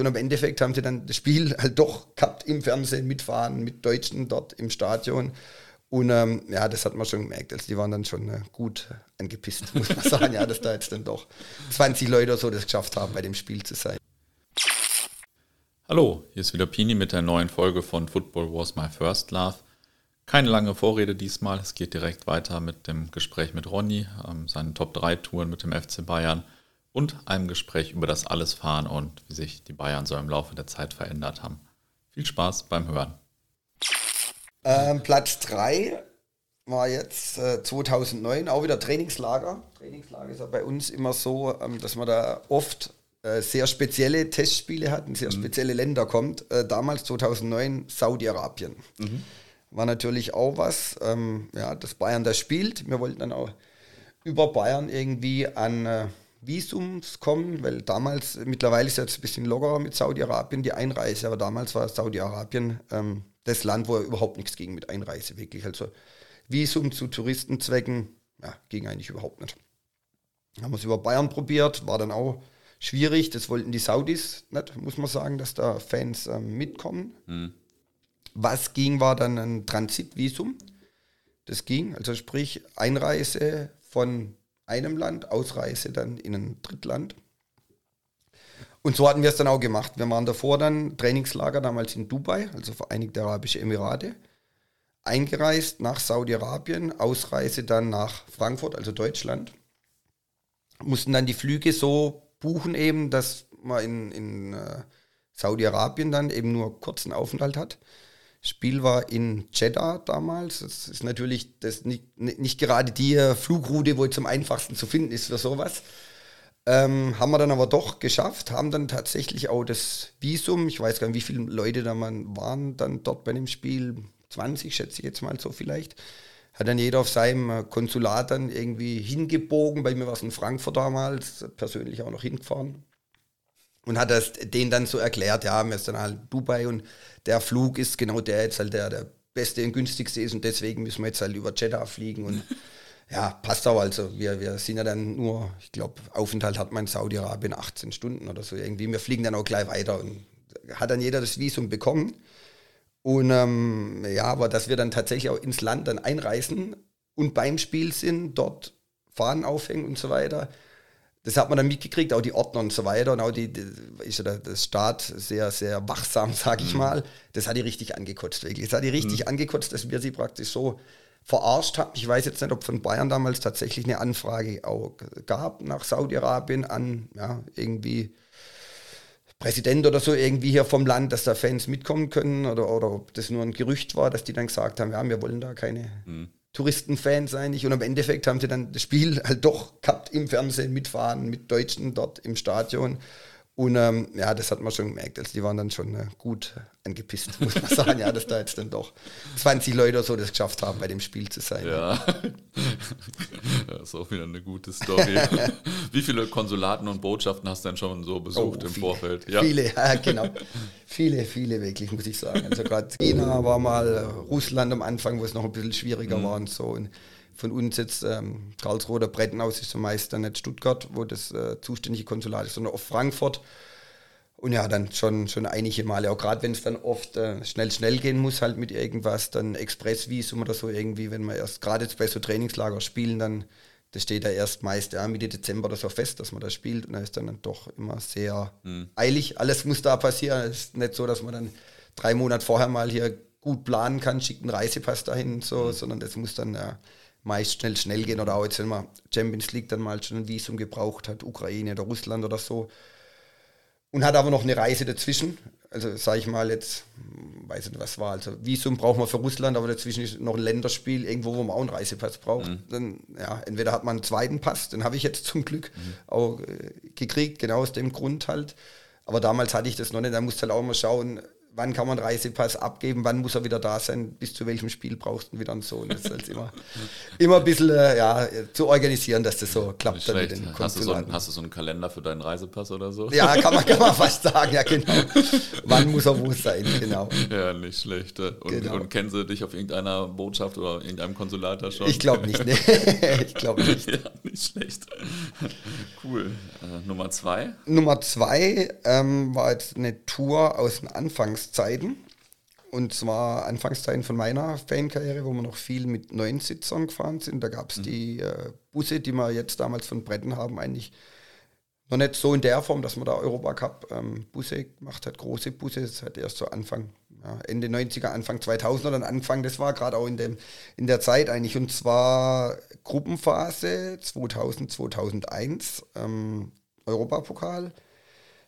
Und im Endeffekt haben sie dann das Spiel halt doch gehabt im Fernsehen, mitfahren, mit Deutschen dort im Stadion. Und ähm, ja, das hat man schon gemerkt. Also die waren dann schon äh, gut angepisst, muss man sagen, ja, dass da jetzt dann doch 20 Leute oder so das geschafft haben, bei dem Spiel zu sein. Hallo, hier ist wieder Pini mit der neuen Folge von Football Was My First Love. Keine lange Vorrede diesmal, es geht direkt weiter mit dem Gespräch mit Ronny, ähm, seinen Top 3 Touren mit dem FC Bayern und einem Gespräch über das Allesfahren und wie sich die Bayern so im Laufe der Zeit verändert haben. Viel Spaß beim Hören. Ähm, Platz 3 war jetzt äh, 2009 auch wieder Trainingslager. Trainingslager ist ja bei uns immer so, ähm, dass man da oft äh, sehr spezielle Testspiele hat, in sehr mhm. spezielle Länder kommt. Äh, damals 2009 Saudi-Arabien. Mhm. War natürlich auch was, ähm, ja, dass Bayern das spielt. Wir wollten dann auch über Bayern irgendwie an äh, Visums kommen, weil damals, mittlerweile ist es jetzt ein bisschen lockerer mit Saudi-Arabien die Einreise, aber damals war Saudi-Arabien ähm, das Land, wo er überhaupt nichts ging mit Einreise, wirklich. Also Visum zu Touristenzwecken, ja, ging eigentlich überhaupt nicht. Haben wir es über Bayern probiert, war dann auch schwierig. Das wollten die Saudis nicht, muss man sagen, dass da Fans ähm, mitkommen. Mhm. Was ging, war dann ein Transitvisum. Das ging, also sprich Einreise von einem Land, Ausreise dann in ein Drittland. Und so hatten wir es dann auch gemacht. Wir waren davor dann Trainingslager damals in Dubai, also Vereinigte Arabische Emirate, eingereist nach Saudi-Arabien, Ausreise dann nach Frankfurt, also Deutschland. Mussten dann die Flüge so buchen eben, dass man in, in äh, Saudi-Arabien dann eben nur kurzen Aufenthalt hat. Spiel war in Jeddah damals. Das ist natürlich das nicht, nicht gerade die äh, Flugroute, wo es am einfachsten zu finden ist für sowas. Ähm, haben wir dann aber doch geschafft, haben dann tatsächlich auch das Visum, ich weiß gar nicht, wie viele Leute da man waren dann dort bei dem Spiel, 20 schätze ich jetzt mal so vielleicht, hat dann jeder auf seinem äh, Konsulat dann irgendwie hingebogen, bei mir war es in Frankfurt damals, persönlich auch noch hingefahren und hat das denen dann so erklärt, ja, wir sind dann halt Dubai und der Flug ist genau der jetzt halt der, der beste und günstigste ist und deswegen müssen wir jetzt halt über Jeddah fliegen und ja, passt auch. Also wir, wir sind ja dann nur, ich glaube, Aufenthalt hat man in Saudi-Arabien 18 Stunden oder so irgendwie. Wir fliegen dann auch gleich weiter und hat dann jeder das Visum bekommen. Und ähm, ja, aber dass wir dann tatsächlich auch ins Land dann einreisen und beim Spiel sind, dort Fahnen aufhängen und so weiter. Das hat man dann mitgekriegt, auch die Ordner und so weiter. Und auch die, die ist ja das Staat sehr, sehr wachsam, sag ich mhm. mal. Das hat die richtig angekotzt, wirklich. Das hat die richtig mhm. angekotzt, dass wir sie praktisch so verarscht haben. Ich weiß jetzt nicht, ob von Bayern damals tatsächlich eine Anfrage auch gab nach Saudi-Arabien an ja, irgendwie Präsident oder so irgendwie hier vom Land, dass da Fans mitkommen können oder, oder ob das nur ein Gerücht war, dass die dann gesagt haben, ja, wir wollen da keine mhm. Touristenfans eigentlich. Und im Endeffekt haben sie dann das Spiel halt doch gehabt im Fernsehen mitfahren mit Deutschen dort im Stadion. Und ähm, ja, das hat man schon gemerkt. Also die waren dann schon äh, gut angepisst, muss man sagen, ja, dass da jetzt dann doch 20 Leute oder so das geschafft haben, bei dem Spiel zu sein. Ja, das ist auch wieder eine gute Story. Wie viele Konsulaten und Botschaften hast du denn schon so besucht oh, im viele, Vorfeld? Ja. Viele, ja, genau. viele, viele wirklich, muss ich sagen. Also gerade China war mal, Russland am Anfang, wo es noch ein bisschen schwieriger mhm. war und so. Und von uns jetzt ähm, Karlsruhe oder Brettenhaus ist zumeist dann nicht Stuttgart, wo das äh, zuständige Konsulat ist, sondern auf Frankfurt. Und ja, dann schon, schon einige Male, auch gerade wenn es dann oft äh, schnell, schnell gehen muss, halt mit irgendwas, dann Expressvisum oder so irgendwie, wenn man erst gerade jetzt bei so Trainingslager spielen, dann, das steht da erst meist ja, Mitte Dezember oder so fest, dass man da spielt und da ist dann, dann doch immer sehr mhm. eilig. Alles muss da passieren. Es ist nicht so, dass man dann drei Monate vorher mal hier gut planen kann, schickt einen Reisepass dahin und so, mhm. sondern das muss dann ja meist schnell, schnell gehen oder auch jetzt, wenn man Champions League dann mal schon ein Visum gebraucht hat, Ukraine oder Russland oder so. Und hat aber noch eine Reise dazwischen. Also sage ich mal jetzt, weiß nicht was war, also Visum braucht man für Russland, aber dazwischen ist noch ein Länderspiel, irgendwo, wo man auch einen Reisepass braucht. Mhm. Dann, ja, entweder hat man einen zweiten Pass, den habe ich jetzt zum Glück mhm. auch äh, gekriegt, genau aus dem Grund halt. Aber damals hatte ich das noch nicht, da musste halt auch mal schauen, wann kann man Reisepass abgeben, wann muss er wieder da sein, bis zu welchem Spiel brauchst du wieder einen Sohn. Das ist halt immer, immer ein bisschen äh, ja, zu organisieren, dass das so klappt. Dann mit den hast, du so ein, hast du so einen Kalender für deinen Reisepass oder so? Ja, kann man, kann man fast sagen, ja genau. wann muss er wo sein, genau. Ja, nicht schlecht. Und, genau. und kennen sie dich auf irgendeiner Botschaft oder irgendeinem Konsulat da schon? Ich glaube nicht, ne? ich glaube nicht. Ja, nicht schlecht. Cool. Äh, Nummer zwei? Nummer zwei ähm, war jetzt eine Tour aus den Anfangszeiten. Und zwar Anfangszeiten von meiner Fankarriere, wo wir noch viel mit neuen Sitzern gefahren sind. Da gab es mhm. die äh, Busse, die wir jetzt damals von Bretten haben, eigentlich noch nicht so in der Form, dass man da Europacup ähm, Busse gemacht hat, große Busse. Das hat erst so Anfang, ja, Ende 90er, Anfang 2000er dann Anfang. Das war gerade auch in, dem, in der Zeit eigentlich. Und zwar Gruppenphase 2000, 2001, ähm, Europapokal.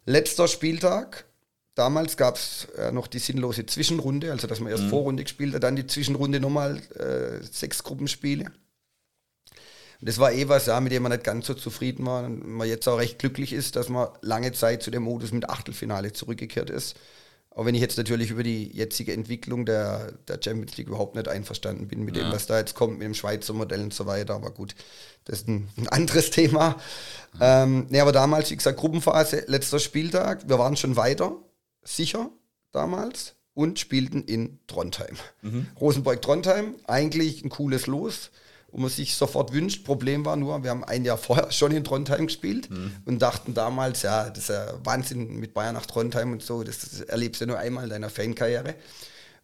Letzter Spieltag, Damals gab es äh, noch die sinnlose Zwischenrunde, also dass man erst mhm. Vorrunde gespielt hat, dann die Zwischenrunde nochmal äh, sechs Gruppenspiele. Und das war eh was, ja, mit dem man nicht ganz so zufrieden war und man jetzt auch recht glücklich ist, dass man lange Zeit zu dem Modus mit Achtelfinale zurückgekehrt ist. Auch wenn ich jetzt natürlich über die jetzige Entwicklung der, der Champions League überhaupt nicht einverstanden bin mit ja. dem, was da jetzt kommt, mit dem Schweizer Modell und so weiter. Aber gut, das ist ein, ein anderes Thema. Mhm. Ähm, nee, aber damals, wie gesagt, Gruppenphase, letzter Spieltag, wir waren schon weiter sicher damals und spielten in Trondheim. Mhm. Rosenborg-Trondheim, eigentlich ein cooles Los, wo man sich sofort wünscht. Problem war nur, wir haben ein Jahr vorher schon in Trondheim gespielt mhm. und dachten damals, ja, das ist ja Wahnsinn mit Bayern nach Trondheim und so, das, das erlebst du nur einmal in deiner Fankarriere.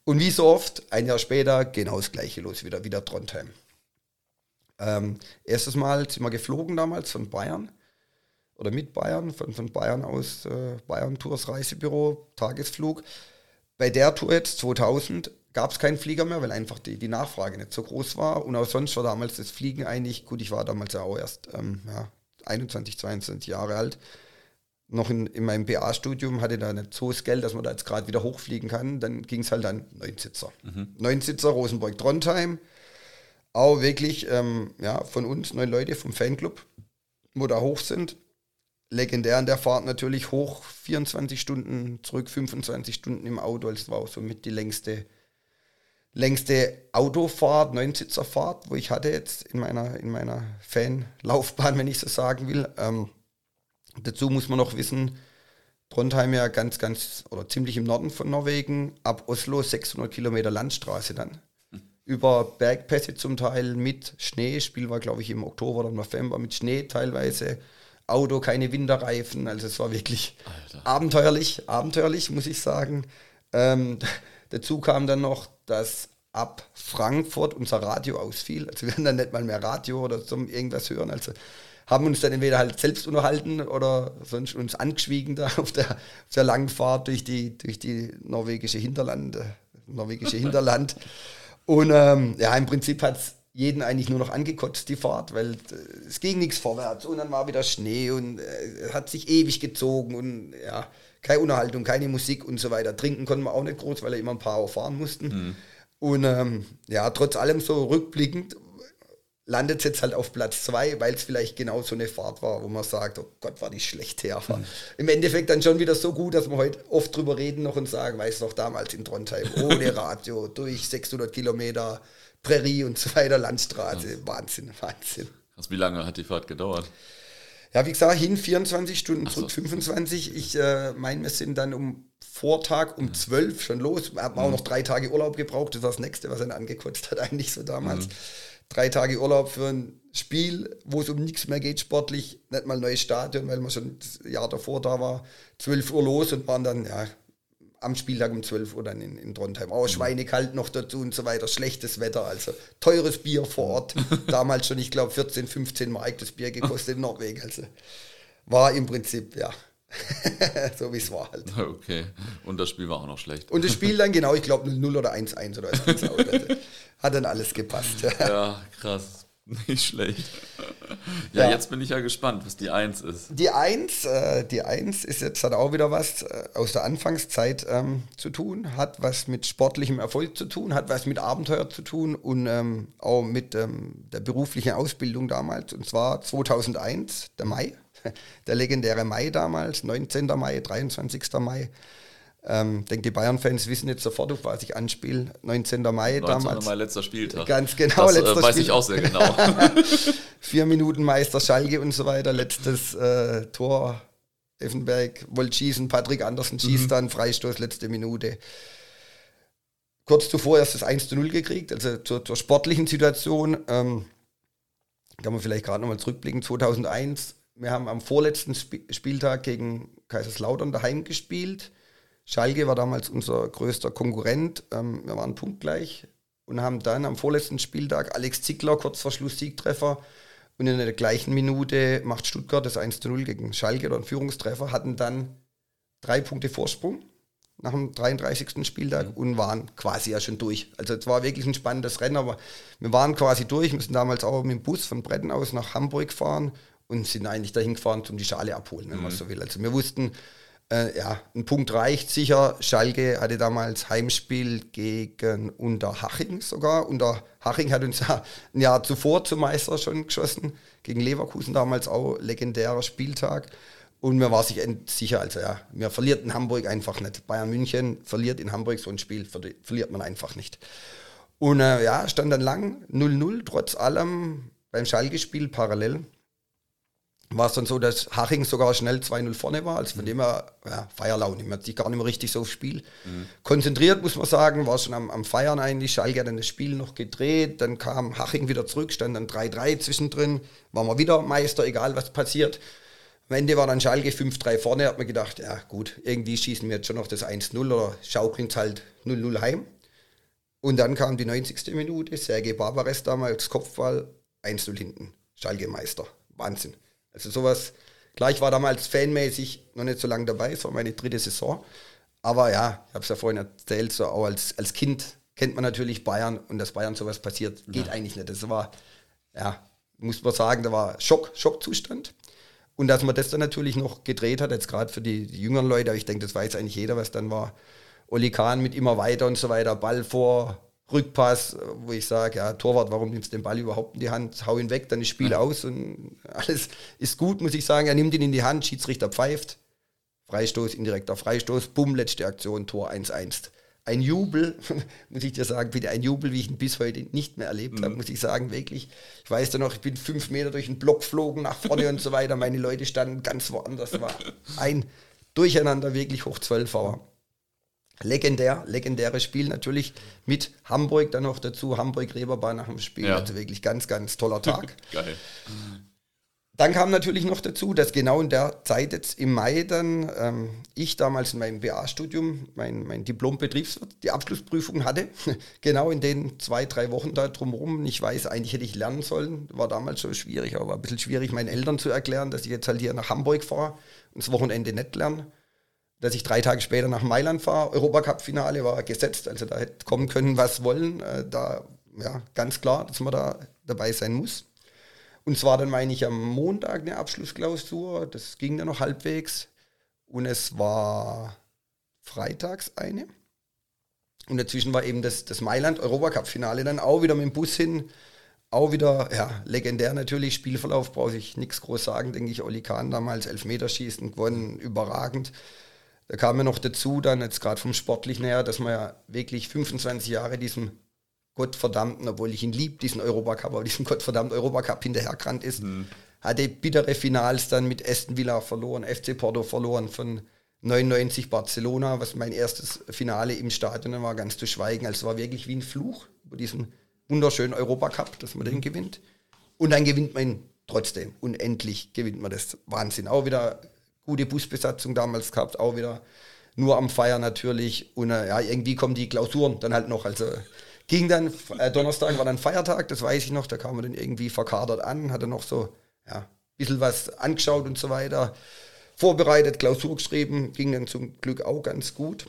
Und wie so oft, ein Jahr später, genau das gleiche los, wieder, wieder Trondheim. Ähm, erstes Mal sind wir geflogen damals von Bayern oder mit Bayern, von, von Bayern aus, äh, Bayern Tours Reisebüro, Tagesflug. Bei der Tour jetzt 2000 gab es keinen Flieger mehr, weil einfach die, die Nachfrage nicht so groß war. Und auch sonst war damals das Fliegen eigentlich, gut, ich war damals ja auch erst ähm, ja, 21, 22 Jahre alt. Noch in, in meinem BA-Studium hatte da nicht so das Geld, dass man da jetzt gerade wieder hochfliegen kann. Dann ging es halt an Neunsitzer. Mhm. Neunsitzer, Rosenborg-Trondheim. Auch wirklich ähm, ja, von uns, neun Leute vom Fanclub, wo da hoch sind legendär an der Fahrt natürlich hoch, 24 Stunden zurück, 25 Stunden im Auto. Das war auch somit die längste, längste Autofahrt, Neunsitzerfahrt, wo ich hatte jetzt in meiner, in meiner Fanlaufbahn, wenn ich so sagen will. Ähm, dazu muss man noch wissen, Trondheim ja ganz, ganz oder ziemlich im Norden von Norwegen, ab Oslo 600 Kilometer Landstraße dann. Über Bergpässe zum Teil mit Schnee, Spiel war glaube ich im Oktober oder November mit Schnee teilweise Auto, keine Winterreifen. Also es war wirklich Alter. abenteuerlich, abenteuerlich, muss ich sagen. Ähm, dazu kam dann noch, dass ab Frankfurt unser Radio ausfiel. Also wir hatten dann nicht mal mehr Radio oder so irgendwas hören. Also haben uns dann entweder halt selbst unterhalten oder sonst uns angeschwiegen da auf der, auf der langen Fahrt durch die, durch die norwegische Hinterland, norwegische Hinterland. Und ähm, ja, im Prinzip hat es jeden eigentlich nur noch angekotzt, die Fahrt, weil äh, es ging nichts vorwärts und dann war wieder Schnee und äh, hat sich ewig gezogen und ja, keine Unterhaltung, keine Musik und so weiter. Trinken konnten wir auch nicht groß, weil wir immer ein paar Uhr fahren mussten. Mhm. Und ähm, ja, trotz allem so rückblickend landet es jetzt halt auf Platz zwei, weil es vielleicht genau so eine Fahrt war, wo man sagt, oh Gott, war die schlecht her. Mhm. Im Endeffekt dann schon wieder so gut, dass wir heute oft drüber reden noch und sagen, weiß noch damals in Trondheim, ohne Radio, durch 600 Kilometer, Prärie und so weiter, Landstraße. Ja. Wahnsinn, Wahnsinn. Also wie lange hat die Fahrt gedauert? Ja, wie gesagt, hin 24 Stunden, zurück so. 25. Ich äh, meine, wir sind dann um Vortag um 12 schon los. Wir haben mhm. auch noch drei Tage Urlaub gebraucht. Das war das nächste, was er angekotzt hat, eigentlich so damals. Mhm. Drei Tage Urlaub für ein Spiel, wo es um nichts mehr geht, sportlich. Nicht mal neues Stadion, weil man schon das Jahr davor da war. 12 Uhr los und waren dann, ja, am Spieltag um 12 Uhr dann in, in Trondheim. Auch mhm. schweinekalt noch dazu und so weiter. Schlechtes Wetter, also teures Bier vor Ort. Damals schon, ich glaube, 14, 15 Mark das Bier gekostet in Norwegen. Also war im Prinzip, ja, so wie es war halt. Okay. Und das Spiel war auch noch schlecht. Und das Spiel dann genau, ich glaube 0 oder 1-1 oder was. Hat dann alles gepasst. ja, krass. Nicht schlecht. Ja, ja, jetzt bin ich ja gespannt, was die Eins ist. Die Eins, äh, die Eins ist jetzt hat auch wieder was äh, aus der Anfangszeit ähm, zu tun, hat was mit sportlichem Erfolg zu tun, hat was mit Abenteuer zu tun und ähm, auch mit ähm, der beruflichen Ausbildung damals. Und zwar 2001, der Mai, der legendäre Mai damals, 19. Mai, 23. Mai. Ähm, denke, die Bayern-Fans wissen jetzt sofort, auf was ich anspiele. 19. Mai 19. damals. Mai, letzter Spieltag. Ganz genau, das, letzter äh, weiß Spiel. ich auch sehr genau. Vier Minuten Meister Schalke und so weiter. Letztes äh, Tor. Effenberg wollte schießen, Patrick Andersen schießt dann, Freistoß, letzte Minute. Kurz zuvor erst das 1 zu 0 gekriegt, also zur, zur sportlichen Situation. Ähm, kann man vielleicht gerade nochmal zurückblicken. 2001, wir haben am vorletzten Sp Spieltag gegen Kaiserslautern daheim gespielt. Schalke war damals unser größter Konkurrent. Ähm, wir waren punktgleich und haben dann am vorletzten Spieltag Alex Zickler kurz vor Schluss Siegtreffer und in der gleichen Minute macht Stuttgart das 1 zu 0 gegen Schalke oder einen Führungstreffer, hatten dann drei Punkte Vorsprung nach dem 33. Spieltag mhm. und waren quasi ja schon durch. Also es war wirklich ein spannendes Rennen, aber wir waren quasi durch, müssen damals auch mit dem Bus von Bretten aus nach Hamburg fahren und sind eigentlich dahin gefahren, um die Schale abholen, wenn mhm. man so will. Also wir wussten, äh, ja, ein Punkt reicht sicher. Schalke hatte damals Heimspiel gegen Unterhaching sogar. Unterhaching hat uns ja ein Jahr zuvor zum Meister schon geschossen. Gegen Leverkusen damals auch legendärer Spieltag. Und mir war sich sicher, also ja, wir verliert in Hamburg einfach nicht. Bayern München verliert in Hamburg so ein Spiel, verliert man einfach nicht. Und äh, ja, stand dann lang 0-0, trotz allem beim Schalke-Spiel parallel. War es dann so, dass Haching sogar schnell 2-0 vorne war, also von dem her, ja, Feierlaune, man hat sich gar nicht mehr richtig so aufs Spiel mhm. konzentriert, muss man sagen, war schon am, am Feiern eigentlich, Schalke hat dann das Spiel noch gedreht, dann kam Haching wieder zurück, stand dann 3-3 zwischendrin, waren wir wieder Meister, egal was passiert. Am Ende war dann Schalke 5-3 vorne, hat man gedacht, ja gut, irgendwie schießen wir jetzt schon noch das 1-0 oder schaukeln es halt 0-0 heim. Und dann kam die 90. Minute, Sergei Barbares damals Kopfball, 1-0 hinten, Schalke Meister. Wahnsinn. Also sowas, klar, ich war damals fanmäßig noch nicht so lange dabei, es war meine dritte Saison. Aber ja, ich habe es ja vorhin erzählt, so auch als, als Kind kennt man natürlich Bayern und dass Bayern sowas passiert, geht ja. eigentlich nicht. Das war, ja, muss man sagen, da war Schock, Schockzustand. Und dass man das dann natürlich noch gedreht hat, jetzt gerade für die, die, jüngeren Leute, aber ich denke, das weiß eigentlich jeder, was dann war. Oli Kahn mit immer weiter und so weiter, Ball vor, Rückpass, wo ich sage, ja, Torwart, warum nimmst du den Ball überhaupt in die Hand? Hau ihn weg, dann ist Spiel ja. aus und alles ist gut, muss ich sagen. Er nimmt ihn in die Hand, Schiedsrichter pfeift. Freistoß, indirekter Freistoß, bumm, letzte Aktion, Tor 1-1. Ein Jubel, muss ich dir sagen, bitte ein Jubel, wie ich ihn bis heute nicht mehr erlebt mhm. habe, muss ich sagen, wirklich. Ich weiß da noch, ich bin fünf Meter durch den Block geflogen, nach vorne und so weiter. Meine Leute standen ganz woanders. War ein Durcheinander, wirklich hoch 12 war legendär, legendäres Spiel natürlich mit Hamburg dann noch dazu, Hamburg-Reeperbahn nach dem Spiel. Ja. Also wirklich ganz, ganz toller Tag. Geil. Dann kam natürlich noch dazu, dass genau in der Zeit jetzt im Mai dann ähm, ich damals in meinem BA-Studium mein, mein Diplom-Betriebswirt die Abschlussprüfung hatte. genau in den zwei, drei Wochen da drumherum. Ich weiß, eigentlich hätte ich lernen sollen. War damals schon schwierig, aber war ein bisschen schwierig, meinen Eltern zu erklären, dass ich jetzt halt hier nach Hamburg fahre und das Wochenende nicht lerne dass ich drei Tage später nach Mailand fahre. Europacup-Finale war gesetzt, also da hätte kommen können, was wollen. Äh, da, ja, ganz klar, dass man da dabei sein muss. Und zwar dann meine ich am Montag eine Abschlussklausur, das ging dann noch halbwegs. Und es war freitags eine. Und dazwischen war eben das, das Mailand-Europacup-Finale dann auch wieder mit dem Bus hin. Auch wieder, ja, legendär natürlich, Spielverlauf brauche ich nichts groß sagen, denke ich. Oli Kahn damals Elfmeterschießen gewonnen, überragend. Da kam mir noch dazu, dann jetzt gerade vom Sportlichen her, dass man ja wirklich 25 Jahre diesem Gottverdammten, obwohl ich ihn lieb, diesen Europacup, aber diesem Gottverdammten Europacup hinterhergerannt ist, mhm. hatte bittere Finals dann mit Aston Villa verloren, FC Porto verloren von 99 Barcelona, was mein erstes Finale im Stadion war, ganz zu schweigen. Also es war wirklich wie ein Fluch über diesen wunderschönen Europacup, dass man den gewinnt. Und dann gewinnt man ihn trotzdem. Unendlich gewinnt man das. Wahnsinn. Auch wieder gute Busbesatzung damals gehabt, auch wieder nur am Feier natürlich. Und äh, ja, irgendwie kommen die Klausuren dann halt noch. Also ging dann, äh, Donnerstag war dann Feiertag, das weiß ich noch, da kam man dann irgendwie verkadert an, hatte noch so, ja, ein bisschen was angeschaut und so weiter. Vorbereitet, Klausur geschrieben, ging dann zum Glück auch ganz gut.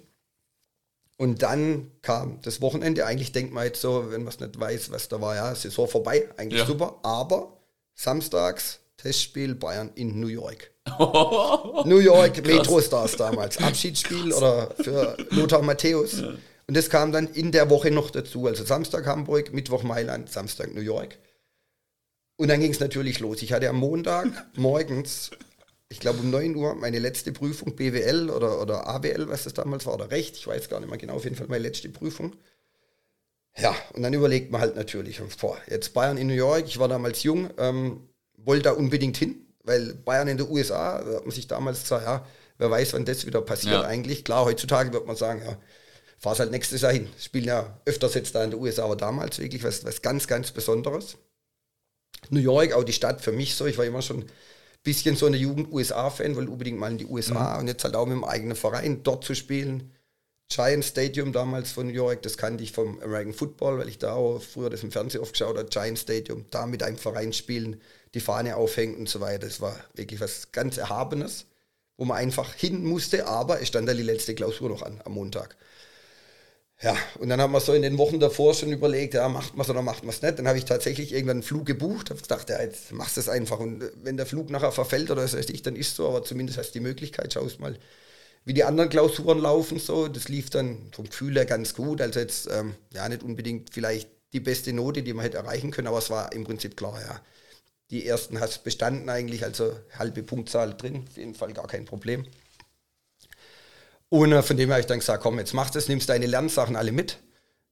Und dann kam das Wochenende. Eigentlich denkt man jetzt so, wenn man es nicht weiß, was da war, ja, Saison vorbei, eigentlich ja. super. Aber samstags Testspiel Bayern in New York. New York Metro Stars damals. Abschiedsspiel oder für Lothar Matthäus. Ja. Und das kam dann in der Woche noch dazu. Also Samstag Hamburg, Mittwoch Mailand, Samstag New York. Und dann ging es natürlich los. Ich hatte am Montag morgens ich glaube um 9 Uhr, meine letzte Prüfung, BWL oder, oder AWL, was das damals war, oder Recht, ich weiß gar nicht mehr genau, auf jeden Fall meine letzte Prüfung. Ja, und dann überlegt man halt natürlich, boah, jetzt Bayern in New York, ich war damals jung, ähm, wollte da unbedingt hin, weil Bayern in den USA, da hat man sich damals gesagt, ja, wer weiß, wann das wieder passiert ja. eigentlich. Klar, heutzutage wird man sagen, ja, fahr's halt nächstes Jahr hin. Spielen ja öfters jetzt da in den USA, aber damals wirklich was, was ganz, ganz Besonderes. New York, auch die Stadt für mich so, ich war immer schon ein bisschen so eine Jugend-USA-Fan, wollte unbedingt mal in die USA mhm. und jetzt halt auch mit dem eigenen Verein dort zu spielen. Giant Stadium damals von New York, das kannte ich vom American Football, weil ich da auch früher das im Fernsehen oft geschaut habe, Giant Stadium, da mit einem Verein spielen, die Fahne aufhängen und so weiter. Das war wirklich was ganz Erhabenes, wo man einfach hin musste, aber es stand da die letzte Klausur noch an am Montag. Ja, und dann haben wir so in den Wochen davor schon überlegt, ja, macht man es oder macht man es nicht. Dann habe ich tatsächlich irgendwann einen Flug gebucht, habe gedacht, ja, jetzt machst du es einfach. Und wenn der Flug nachher verfällt oder so, dann ist so, aber zumindest hast du die Möglichkeit, schaust mal, wie die anderen Klausuren laufen. So, das lief dann vom Gefühl her ganz gut. Also jetzt ähm, ja nicht unbedingt vielleicht die beste Note, die man hätte erreichen können, aber es war im Prinzip klar, ja. Die ersten hast bestanden eigentlich, also halbe Punktzahl drin, auf jeden Fall gar kein Problem. Und äh, von dem habe ich dann gesagt, komm, jetzt machst du es, nimmst deine Lernsachen alle mit.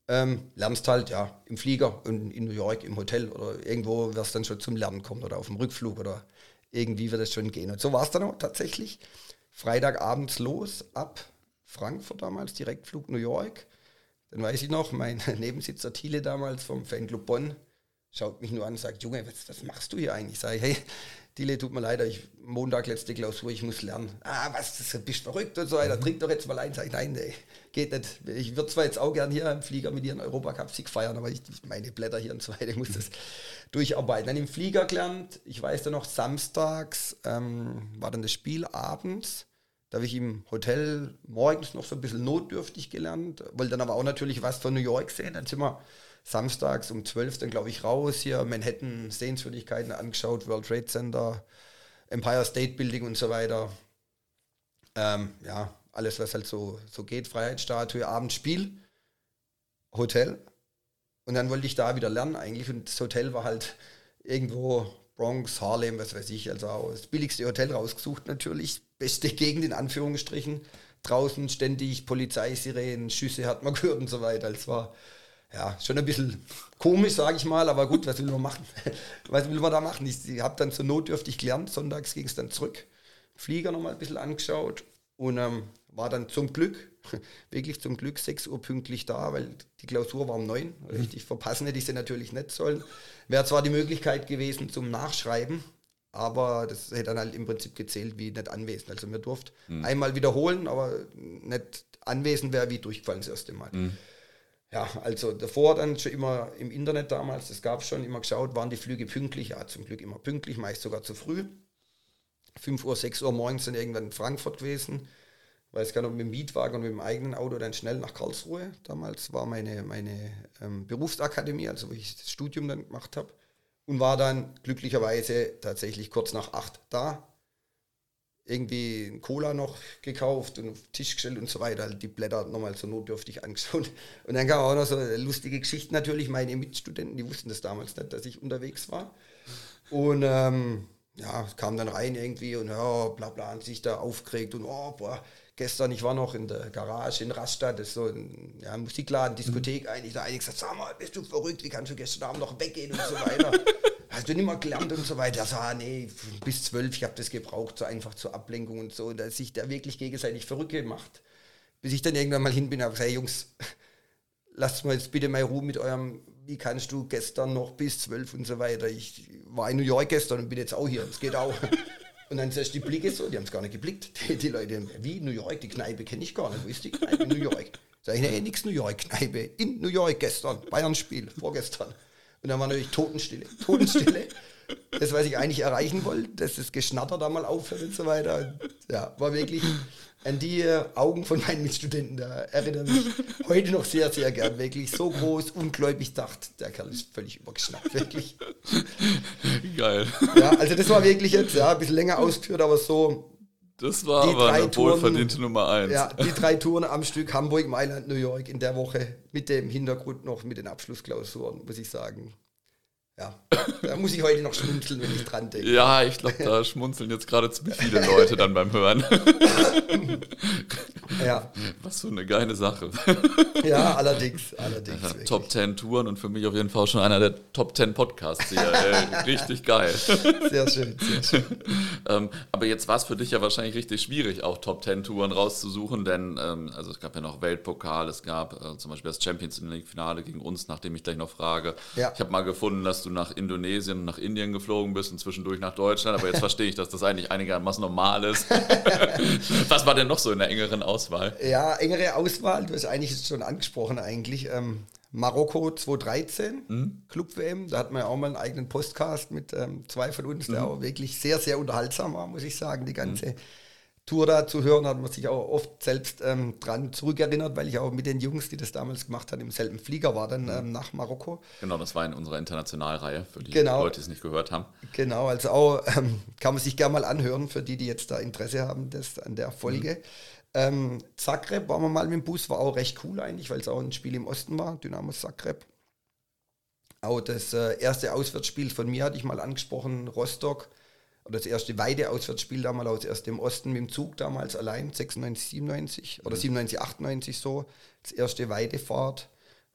Ähm, lernst halt ja im Flieger und in New York im Hotel oder irgendwo wirst dann schon zum Lernen kommen oder auf dem Rückflug oder irgendwie wird es schon gehen. Und so war es dann auch tatsächlich. Freitagabends los, ab Frankfurt damals, Direktflug New York. Dann weiß ich noch, mein Nebensitzer Thiele damals vom Fanclub Bonn schaut mich nur an und sagt, Junge, was, was machst du hier eigentlich? Ich, hey, Dile, tut mir leid, ich, Montag letzte Klausur, ich muss lernen. Ah, was, das, bist verrückt und so weiter, mhm. trink doch jetzt mal ein. Sag ich, nein, ey, geht nicht. Ich würde zwar jetzt auch gern hier im Flieger mit dir einen Europacup-Sieg feiern, aber ich, meine Blätter hier und so weiter, ich muss das durcharbeiten. Dann im Flieger gelernt, ich weiß dann noch, samstags ähm, war dann das Spiel abends. Da habe ich im Hotel morgens noch so ein bisschen notdürftig gelernt, wollte dann aber auch natürlich was von New York sehen. Dann sind wir samstags um 12 dann, glaube ich, raus. Hier Manhattan Sehenswürdigkeiten angeschaut, World Trade Center, Empire State Building und so weiter. Ähm, ja, alles, was halt so, so geht. Freiheitsstatue, Abendspiel, Hotel. Und dann wollte ich da wieder lernen eigentlich. Und das Hotel war halt irgendwo Bronx, Harlem, was weiß ich. Also auch das billigste Hotel rausgesucht natürlich. Beste Gegend in Anführungsstrichen. Draußen ständig Polizeisirenen, Schüsse hat man gehört und so weiter. Es war ja, schon ein bisschen komisch, sage ich mal, aber gut, was will man machen? was will man da machen? Ich, ich habe dann so notdürftig gelernt, sonntags ging es dann zurück, Flieger nochmal ein bisschen angeschaut und ähm, war dann zum Glück, wirklich zum Glück 6 Uhr pünktlich da, weil die Klausur war um 9. Mhm. Richtig verpassen hätte ich sie natürlich nicht sollen. Wäre zwar die Möglichkeit gewesen zum Nachschreiben, aber das hätte dann halt im Prinzip gezählt wie nicht anwesend. Also mir durfte mhm. einmal wiederholen, aber nicht anwesend wäre wie durchgefallen das erste Mal. Mhm ja, also davor dann schon immer im Internet damals, das gab es schon, immer geschaut, waren die Flüge pünktlich? Ja, zum Glück immer pünktlich, meist sogar zu früh. 5 Uhr, 6 Uhr morgens dann irgendwann in Frankfurt gewesen. Weiß gar nicht, mit dem Mietwagen und mit dem eigenen Auto dann schnell nach Karlsruhe. Damals war meine, meine ähm, Berufsakademie, also wo ich das Studium dann gemacht habe. Und war dann glücklicherweise tatsächlich kurz nach 8 da irgendwie Cola noch gekauft und auf den Tisch gestellt und so weiter. Die Blätter nochmal so notdürftig angeschaut. Und dann kam auch noch so lustige Geschichte natürlich. Meine Mitstudenten, die wussten das damals nicht, dass ich unterwegs war. Und ähm, ja, kam dann rein irgendwie und ja, bla bla, und sich da aufgeregt und oh, boah, gestern, ich war noch in der Garage in Rastatt, das ist so ein ja, Musikladen, Diskothek mhm. eigentlich, da eigentlich gesagt, sag mal, bist du verrückt, wie kannst du gestern Abend noch weggehen und so weiter hast du nicht mal gelernt und so weiter. So, ah, nee, bis zwölf, ich habe das gebraucht, so einfach zur Ablenkung und so, dass sich da wirklich gegenseitig verrückt gemacht. Bis ich dann irgendwann mal hin bin und habe gesagt, hey Jungs, lasst mal jetzt bitte mal Ruhe mit eurem, wie kannst du gestern noch bis zwölf und so weiter. Ich war in New York gestern und bin jetzt auch hier, das geht auch. Und dann siehst du die Blicke so, die haben es gar nicht geblickt. Die, die, Leute, wie New York, die Kneipe kenne ich gar nicht. Wo ist die Kneipe? New York. Sag ich, nee, nix New York, Kneipe. In New York gestern, Bayern-Spiel, vorgestern. Und dann war natürlich Totenstille. Totenstille. Das, was ich eigentlich erreichen wollte, dass das Geschnatter da mal aufhört und so weiter. Ja, war wirklich an die Augen von meinen Mitstudenten, da erinnere mich heute noch sehr, sehr gern. Wirklich so groß, ungläubig dachte, der Kerl ist völlig übergeschnappt, wirklich. Geil. Ja, also das war wirklich jetzt, ja, ein bisschen länger ausgeführt, aber so. Das war die aber eine wohlverdiente Nummer eins. Ja, die drei Touren am Stück, Hamburg, Mailand, New York in der Woche, mit dem Hintergrund noch mit den Abschlussklausuren, muss ich sagen. Ja, da muss ich heute noch schmunzeln, wenn ich dran denke. Ja, ich glaube, da schmunzeln jetzt gerade ziemlich viele Leute dann beim Hören. ja. Was für eine geile Sache. Ja, allerdings, allerdings. Ja, Top 10 Touren und für mich auf jeden Fall schon einer der Top 10 Podcasts hier. Ey, richtig geil. Sehr schön, sehr schön. ähm, aber jetzt war es für dich ja wahrscheinlich richtig schwierig, auch Top 10 Touren rauszusuchen, denn ähm, also es gab ja noch Weltpokal, es gab äh, zum Beispiel das Champions League Finale gegen uns, nachdem ich gleich noch frage. Ja. Ich habe mal gefunden, dass du nach Indonesien und nach Indien geflogen bist und zwischendurch nach Deutschland, aber jetzt verstehe ich, dass das eigentlich einigermaßen normal ist. Was war denn noch so in der engeren Auswahl? Ja, engere Auswahl, du hast eigentlich schon angesprochen eigentlich. Ähm, Marokko 2013, mhm. Club-WM, da hatten wir ja auch mal einen eigenen Postcast mit ähm, zwei von uns, der mhm. auch wirklich sehr, sehr unterhaltsam war, muss ich sagen, die ganze mhm. Tour da zu hören, hat man sich auch oft selbst ähm, dran zurückerinnert, weil ich auch mit den Jungs, die das damals gemacht haben, im selben Flieger war dann ähm, nach Marokko. Genau, das war in unserer Internationalreihe, für die genau, Leute, die es nicht gehört haben. Genau, also auch ähm, kann man sich gerne mal anhören, für die, die jetzt da Interesse haben das, an der Folge. Mhm. Ähm, Zagreb waren wir mal mit dem Bus, war auch recht cool eigentlich, weil es auch ein Spiel im Osten war, Dynamo Zagreb. Auch das äh, erste Auswärtsspiel von mir hatte ich mal angesprochen, Rostock oder das erste Weide-Auswärtsspiel damals aus erst im Osten mit dem Zug damals allein, 96, 97 oder 97, mhm. 98 so. Das erste Weidefahrt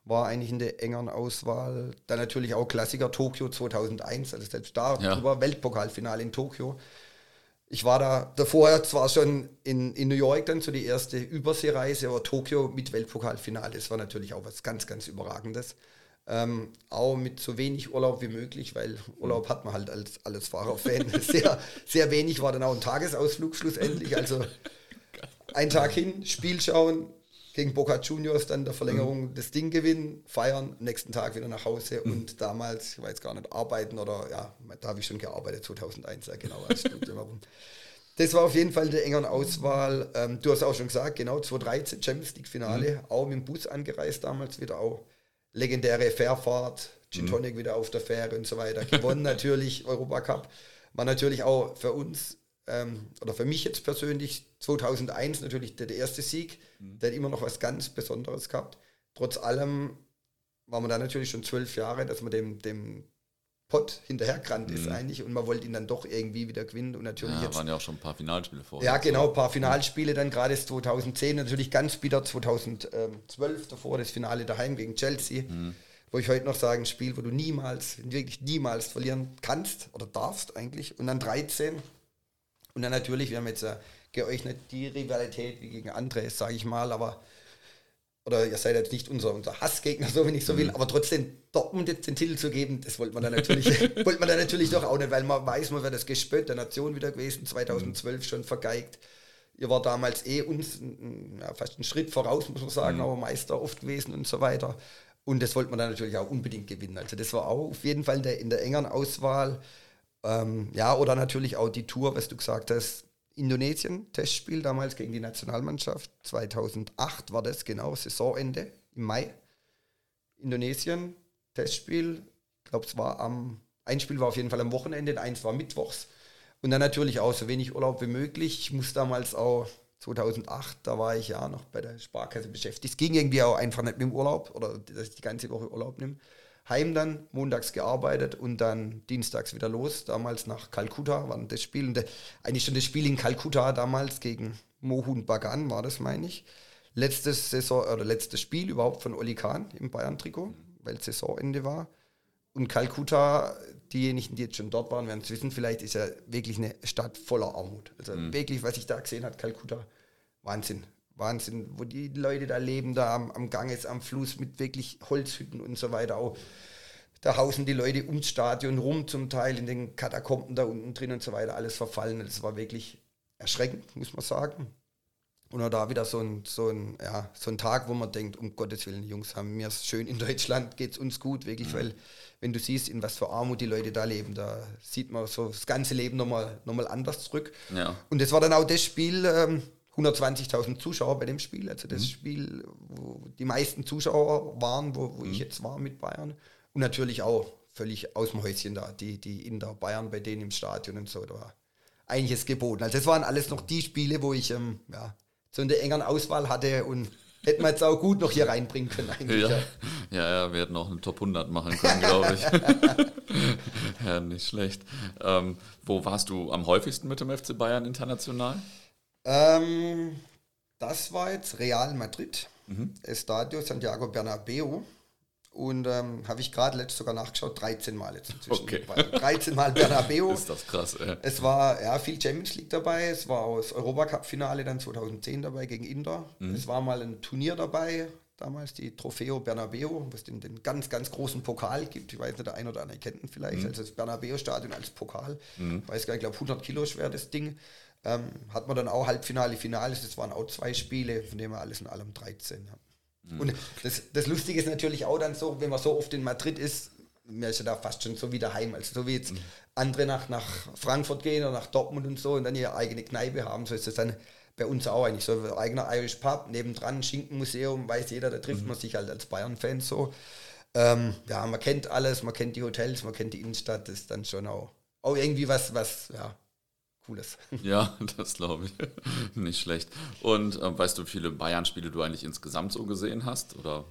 war eigentlich in der engeren Auswahl. Dann natürlich auch Klassiker Tokio 2001, also selbst da ja. war Weltpokalfinale in Tokio. Ich war da davor zwar schon in, in New York dann so die erste Überseereise, aber Tokio mit Weltpokalfinale, das war natürlich auch was ganz, ganz Überragendes. Ähm, auch mit so wenig Urlaub wie möglich, weil Urlaub hat man halt als alles Fahrerfan. sehr, sehr wenig war dann auch ein Tagesausflug schlussendlich. Also ein Tag hin, Spiel schauen, gegen Boca Juniors dann der Verlängerung mhm. das Ding gewinnen, feiern, nächsten Tag wieder nach Hause mhm. und damals, ich weiß gar nicht, arbeiten oder ja, da habe ich schon gearbeitet, 2001, ja genau, als Studium. Das war auf jeden Fall der engeren Auswahl. Ähm, du hast auch schon gesagt, genau, 2013 Champions League Finale, mhm. auch mit dem Bus angereist damals wieder auch legendäre Fährfahrt, Gin mhm. Tonic mhm. wieder auf der Fähre und so weiter. Gewonnen natürlich, Europacup. War natürlich auch für uns ähm, oder für mich jetzt persönlich 2001 natürlich der, der erste Sieg. Mhm. Der hat immer noch was ganz Besonderes gehabt. Trotz allem war man da natürlich schon zwölf Jahre, dass man dem, dem Pott hinterhergerannt mhm. ist eigentlich und man wollte ihn dann doch irgendwie wieder gewinnen und natürlich ja, jetzt waren ja auch schon ein paar Finalspiele vor. Ja, genau, ein paar Finalspiele dann gerade 2010 natürlich ganz bitter 2012 davor das Finale daheim gegen Chelsea, mhm. wo ich heute noch sage, ein Spiel, wo du niemals, wirklich niemals verlieren kannst oder darfst eigentlich und dann 13 und dann natürlich, wir haben jetzt ja geöffnet die Rivalität wie gegen andere, sage ich mal, aber oder ihr seid jetzt nicht unser, unser Hassgegner, so wenn ich so will, mhm. aber trotzdem Dortmund jetzt den Titel zu geben, das wollte man dann natürlich, wollte man dann natürlich doch auch nicht, weil man weiß, man wäre das Gespött der Nation wieder gewesen, 2012 schon vergeigt. Ihr war damals eh uns ja, fast einen Schritt voraus, muss man sagen, mhm. aber Meister oft gewesen und so weiter. Und das wollte man dann natürlich auch unbedingt gewinnen. Also das war auch auf jeden Fall in der, in der engeren Auswahl. Ähm, ja, oder natürlich auch die Tour, was du gesagt hast, Indonesien, Testspiel damals gegen die Nationalmannschaft. 2008 war das genau, Saisonende im Mai. Indonesien, Testspiel. Ich glaube, es war am, ein Spiel war auf jeden Fall am Wochenende, eins war mittwochs. Und dann natürlich auch so wenig Urlaub wie möglich. Ich muss damals auch 2008, da war ich ja noch bei der Sparkasse beschäftigt. Es ging irgendwie auch einfach nicht mit dem Urlaub oder dass ich die ganze Woche Urlaub nehme heim dann, montags gearbeitet und dann dienstags wieder los. Damals nach Kalkutta war das Spiel. Und eigentlich schon das Spiel in Kalkutta damals gegen Mohun Bagan war das, meine ich. Letztes Saison oder letztes Spiel überhaupt von Oli Kahn im Bayern-Trikot, weil Saisonende war. Und Kalkutta, diejenigen, die jetzt schon dort waren, werden es wissen, vielleicht ist ja wirklich eine Stadt voller Armut. Also mhm. wirklich, was ich da gesehen habe, Kalkutta, Wahnsinn. Wahnsinn, wo die Leute da leben, da am, am Gang ist, am Fluss mit wirklich Holzhütten und so weiter. Auch, da hausen die Leute ums Stadion rum, zum Teil in den Katakomben da unten drin und so weiter, alles verfallen. Das war wirklich erschreckend, muss man sagen. Und auch da wieder so ein, so, ein, ja, so ein Tag, wo man denkt, um Gottes Willen, Jungs haben mir es schön in Deutschland, geht es uns gut, wirklich, mhm. weil wenn du siehst, in was für Armut die Leute da leben, da sieht man so das ganze Leben nochmal noch mal anders zurück. Ja. Und das war dann auch das Spiel, ähm, 120.000 Zuschauer bei dem Spiel. Also das mhm. Spiel, wo die meisten Zuschauer waren, wo, wo mhm. ich jetzt war mit Bayern. Und natürlich auch völlig aus dem Häuschen da, die, die in der Bayern bei denen im Stadion und so. Da war einiges geboten. Also das waren alles noch die Spiele, wo ich ähm, ja, so in der engeren Auswahl hatte und Hätten wir jetzt auch gut noch hier reinbringen können eigentlich. Ja, ja, ja wir hätten auch eine Top 100 machen können, glaube ich. ja, nicht schlecht. Ähm, wo warst du am häufigsten mit dem FC Bayern international? Ähm, das war jetzt Real Madrid, mhm. Estadio Santiago Bernabeu. Und ähm, habe ich gerade letztes sogar nachgeschaut, 13 Mal jetzt inzwischen. Okay. 13 Mal Bernabeu. Ist das krass, ey. Es war ja viel Champions League dabei. Es war aus Europacup-Finale dann 2010 dabei gegen Inter. Mhm. Es war mal ein Turnier dabei, damals die Trofeo Bernabeu, was den, den ganz, ganz großen Pokal gibt. Ich weiß nicht, der ein oder andere kennt ihn vielleicht. Mhm. Also das Bernabeu-Stadion als Pokal. Mhm. Weiß gar nicht, ich glaube 100 Kilo schwer das Ding. Ähm, hat man dann auch Halbfinale, Finale. Das waren auch zwei Spiele, von denen wir alles in allem 13 haben. Mhm. Und das, das Lustige ist natürlich auch dann so, wenn man so oft in Madrid ist, mir ist ja da fast schon so wie daheim. Also so wie jetzt mhm. andere nach, nach Frankfurt gehen oder nach Dortmund und so und dann ihre eigene Kneipe haben, so ist das dann bei uns auch eigentlich. So ein eigener Irish Pub, nebendran Schinkenmuseum, weiß jeder, da trifft mhm. man sich halt als Bayern-Fan so. Ähm, ja, man kennt alles, man kennt die Hotels, man kennt die Innenstadt, das ist dann schon auch, auch irgendwie was, was, ja, Cooles. Ja, das glaube ich. Nicht schlecht. Und äh, weißt du, wie viele Bayern-Spiele du eigentlich insgesamt so gesehen hast? Oder?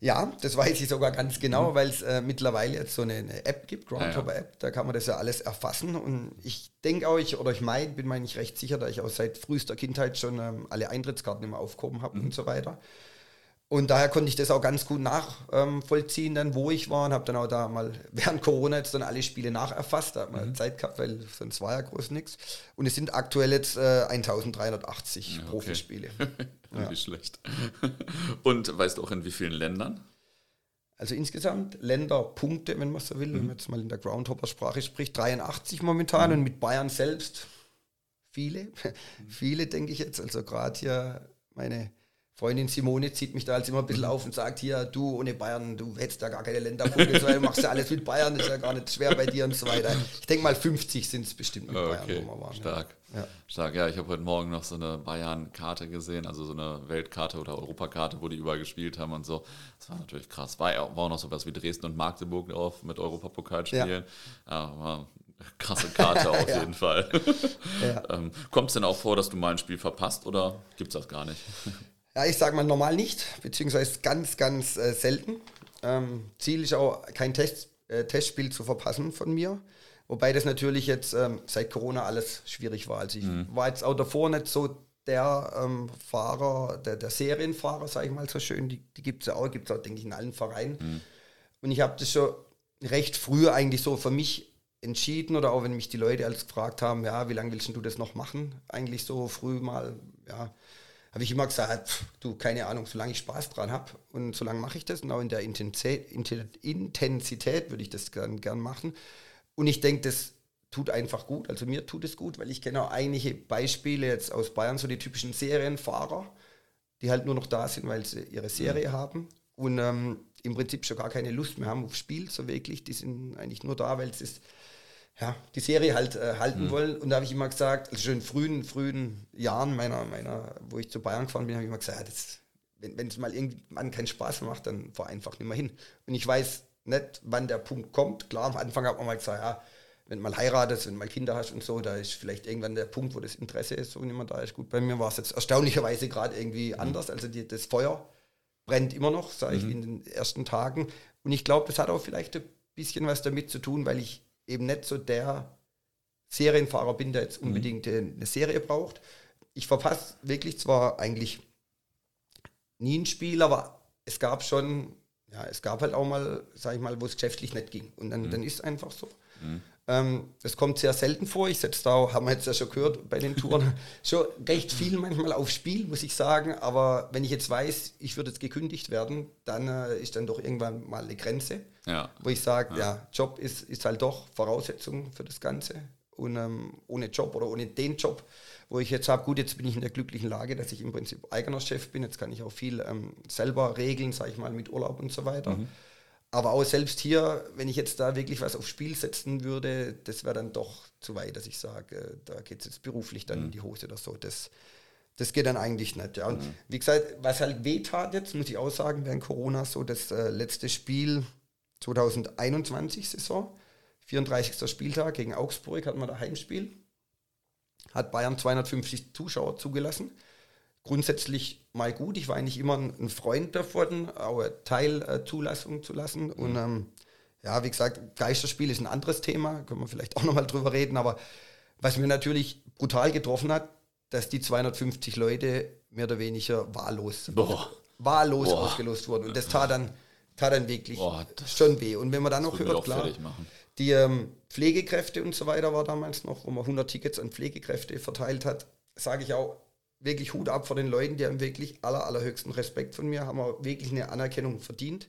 Ja, das weiß ich sogar ganz genau, mhm. weil es äh, mittlerweile jetzt so eine, eine App gibt, Groundhopper ja, ja. App, da kann man das ja alles erfassen. Und ich denke auch, ich, oder ich mein, bin mir nicht recht sicher, da ich auch seit frühester Kindheit schon ähm, alle Eintrittskarten immer aufgehoben habe mhm. und so weiter. Und daher konnte ich das auch ganz gut nachvollziehen, dann wo ich war und habe dann auch da mal während Corona jetzt dann alle Spiele nacherfasst, da hat man mhm. Zeit gehabt, weil sonst war ja groß nichts. Und es sind aktuell jetzt äh, 1380 ja, Profispiele. ja. Nicht schlecht. Und weißt du auch in wie vielen Ländern? Also insgesamt Länderpunkte, wenn man so will, mhm. wenn man jetzt mal in der Groundhopper-Sprache spricht, 83 momentan mhm. und mit Bayern selbst viele, viele denke ich jetzt. Also gerade hier meine Freundin Simone zieht mich da halt immer ein bisschen auf und sagt, hier, du ohne Bayern, du hättest da gar keine Länderpunkte, du machst ja alles mit Bayern, ist ja gar nicht schwer bei dir und so weiter. Ich denke mal 50 sind es bestimmt mit okay. Bayern, wo wir waren. Stark. Ja. Stark, ja, ich habe heute Morgen noch so eine Bayern-Karte gesehen, also so eine Weltkarte oder Europakarte, wo die überall gespielt haben und so. Das war natürlich krass. War, war auch noch sowas wie Dresden und Magdeburg auf mit Europapokalspielen. Ja. ja war krasse Karte auf ja. jeden Fall. Ja. ähm, Kommt es denn auch vor, dass du mal ein Spiel verpasst oder gibt es das gar nicht? Ja, ich sage mal normal nicht, beziehungsweise ganz, ganz äh, selten. Ähm, Ziel ist auch, kein Test, äh, Testspiel zu verpassen von mir. Wobei das natürlich jetzt ähm, seit Corona alles schwierig war. Also ich mhm. war jetzt auch davor nicht so der ähm, Fahrer, der, der Serienfahrer, sage ich mal so schön. Die, die gibt es ja auch, gibt es auch, denke ich, in allen Vereinen. Mhm. Und ich habe das schon recht früh eigentlich so für mich entschieden oder auch wenn mich die Leute als gefragt haben, ja, wie lange willst du das noch machen? Eigentlich so früh mal, ja, habe ich immer gesagt, pff, du, keine Ahnung, solange ich Spaß dran habe und solange mache ich das und auch in der Intensität, Intensität würde ich das gern, gern machen. Und ich denke, das tut einfach gut, also mir tut es gut, weil ich kenne auch einige Beispiele jetzt aus Bayern, so die typischen Serienfahrer, die halt nur noch da sind, weil sie ihre Serie mhm. haben und ähm, im Prinzip schon gar keine Lust mehr haben aufs Spiel, so wirklich. Die sind eigentlich nur da, weil es ist ja, die Serie halt äh, halten mhm. wollen. Und da habe ich immer gesagt, also schon in frühen, frühen Jahren meiner, meiner, wo ich zu Bayern gefahren bin, habe ich immer gesagt, ja, das, wenn es mal irgendwann keinen Spaß macht, dann fahr einfach nicht mehr hin. Und ich weiß nicht, wann der Punkt kommt. Klar, am Anfang hat man mal gesagt, ja, wenn du mal heiratest, wenn du mal Kinder hast und so, da ist vielleicht irgendwann der Punkt, wo das Interesse ist, so nicht mehr da ist. Gut, bei mir war es jetzt erstaunlicherweise gerade irgendwie mhm. anders. Also die, das Feuer brennt immer noch, sage ich, mhm. in den ersten Tagen. Und ich glaube, das hat auch vielleicht ein bisschen was damit zu tun, weil ich eben nicht so der Serienfahrer bin, der jetzt mhm. unbedingt mhm. eine Serie braucht. Ich verpasse wirklich zwar eigentlich nie ein Spiel, aber es gab schon, ja, es gab halt auch mal, sag ich mal, wo es geschäftlich nicht ging. Und dann, mhm. dann ist es einfach so. Mhm. Ähm, das kommt sehr selten vor. Ich setze da, haben wir jetzt ja schon gehört bei den Touren, schon recht viel manchmal aufs Spiel, muss ich sagen. Aber wenn ich jetzt weiß, ich würde jetzt gekündigt werden, dann äh, ist dann doch irgendwann mal eine Grenze, ja. wo ich sage, ja. ja. Job ist, ist halt doch Voraussetzung für das Ganze. Und ähm, ohne Job oder ohne den Job, wo ich jetzt habe, gut, jetzt bin ich in der glücklichen Lage, dass ich im Prinzip eigener Chef bin. Jetzt kann ich auch viel ähm, selber regeln, sage ich mal, mit Urlaub und so weiter. Mhm. Aber auch selbst hier, wenn ich jetzt da wirklich was aufs Spiel setzen würde, das wäre dann doch zu weit, dass ich sage, äh, da geht es jetzt beruflich dann mhm. in die Hose oder so. Das, das geht dann eigentlich nicht. Ja. Und mhm. wie gesagt, was halt wehtat jetzt, muss ich auch sagen, während Corona so das äh, letzte Spiel 2021 Saison, 34. Spieltag gegen Augsburg, hatten wir da Heimspiel. Hat Bayern 250 Zuschauer zugelassen. Grundsätzlich mal gut. Ich war eigentlich immer ein Freund davon, auch Teilzulassung zu lassen. Mhm. Und ähm, ja, wie gesagt, Geisterspiel ist ein anderes Thema, können wir vielleicht auch nochmal drüber reden. Aber was mir natürlich brutal getroffen hat, dass die 250 Leute mehr oder weniger wahllos, Boah. wahllos Boah. ausgelost wurden. Und das tat dann, tat dann wirklich Boah, schon weh. Und wenn man dann noch hört, klar, die ähm, Pflegekräfte und so weiter war damals noch, wo man 100 Tickets an Pflegekräfte verteilt hat, sage ich auch, wirklich Hut ab vor den Leuten, die haben wirklich aller, allerhöchsten Respekt von mir, haben auch wirklich eine Anerkennung verdient.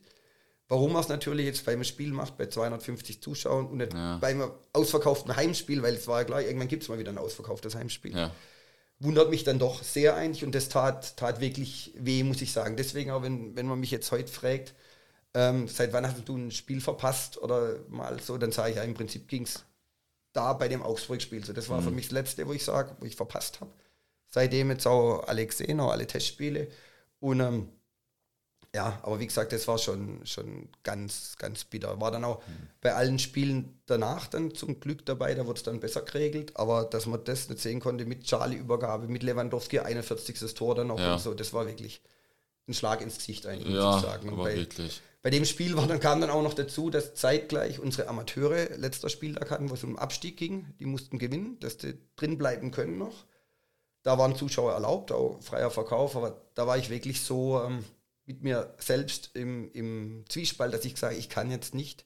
Warum man es natürlich jetzt beim Spiel macht, bei 250 Zuschauern und nicht ja. beim ausverkauften Heimspiel, weil es war ja klar, irgendwann gibt es mal wieder ein ausverkauftes Heimspiel. Ja. Wundert mich dann doch sehr eigentlich und das tat, tat wirklich weh, muss ich sagen. Deswegen auch, wenn, wenn man mich jetzt heute fragt, ähm, seit wann hast du ein Spiel verpasst oder mal so, dann sage ich ja, im Prinzip ging es da bei dem Augsburg-Spiel. So, das war mhm. für mich das Letzte, wo ich sage, wo ich verpasst habe seitdem jetzt auch alle gesehen, auch alle Testspiele. Und ähm, ja, aber wie gesagt, das war schon, schon ganz, ganz bitter. War dann auch mhm. bei allen Spielen danach dann zum Glück dabei, da wurde es dann besser geregelt. Aber dass man das nicht sehen konnte mit Charlie-Übergabe, mit Lewandowski, 41. Tor dann noch ja. und so, das war wirklich ein Schlag ins Gesicht eigentlich, ja, muss ich sagen. aber bei, wirklich. bei dem Spiel war, dann kam dann auch noch dazu, dass zeitgleich unsere Amateure letzter Spieltag hatten, wo es um Abstieg ging. Die mussten gewinnen, dass die drin bleiben können noch. Da waren Zuschauer erlaubt, auch freier Verkauf, aber da war ich wirklich so ähm, mit mir selbst im, im Zwiespalt, dass ich sage, ich kann jetzt nicht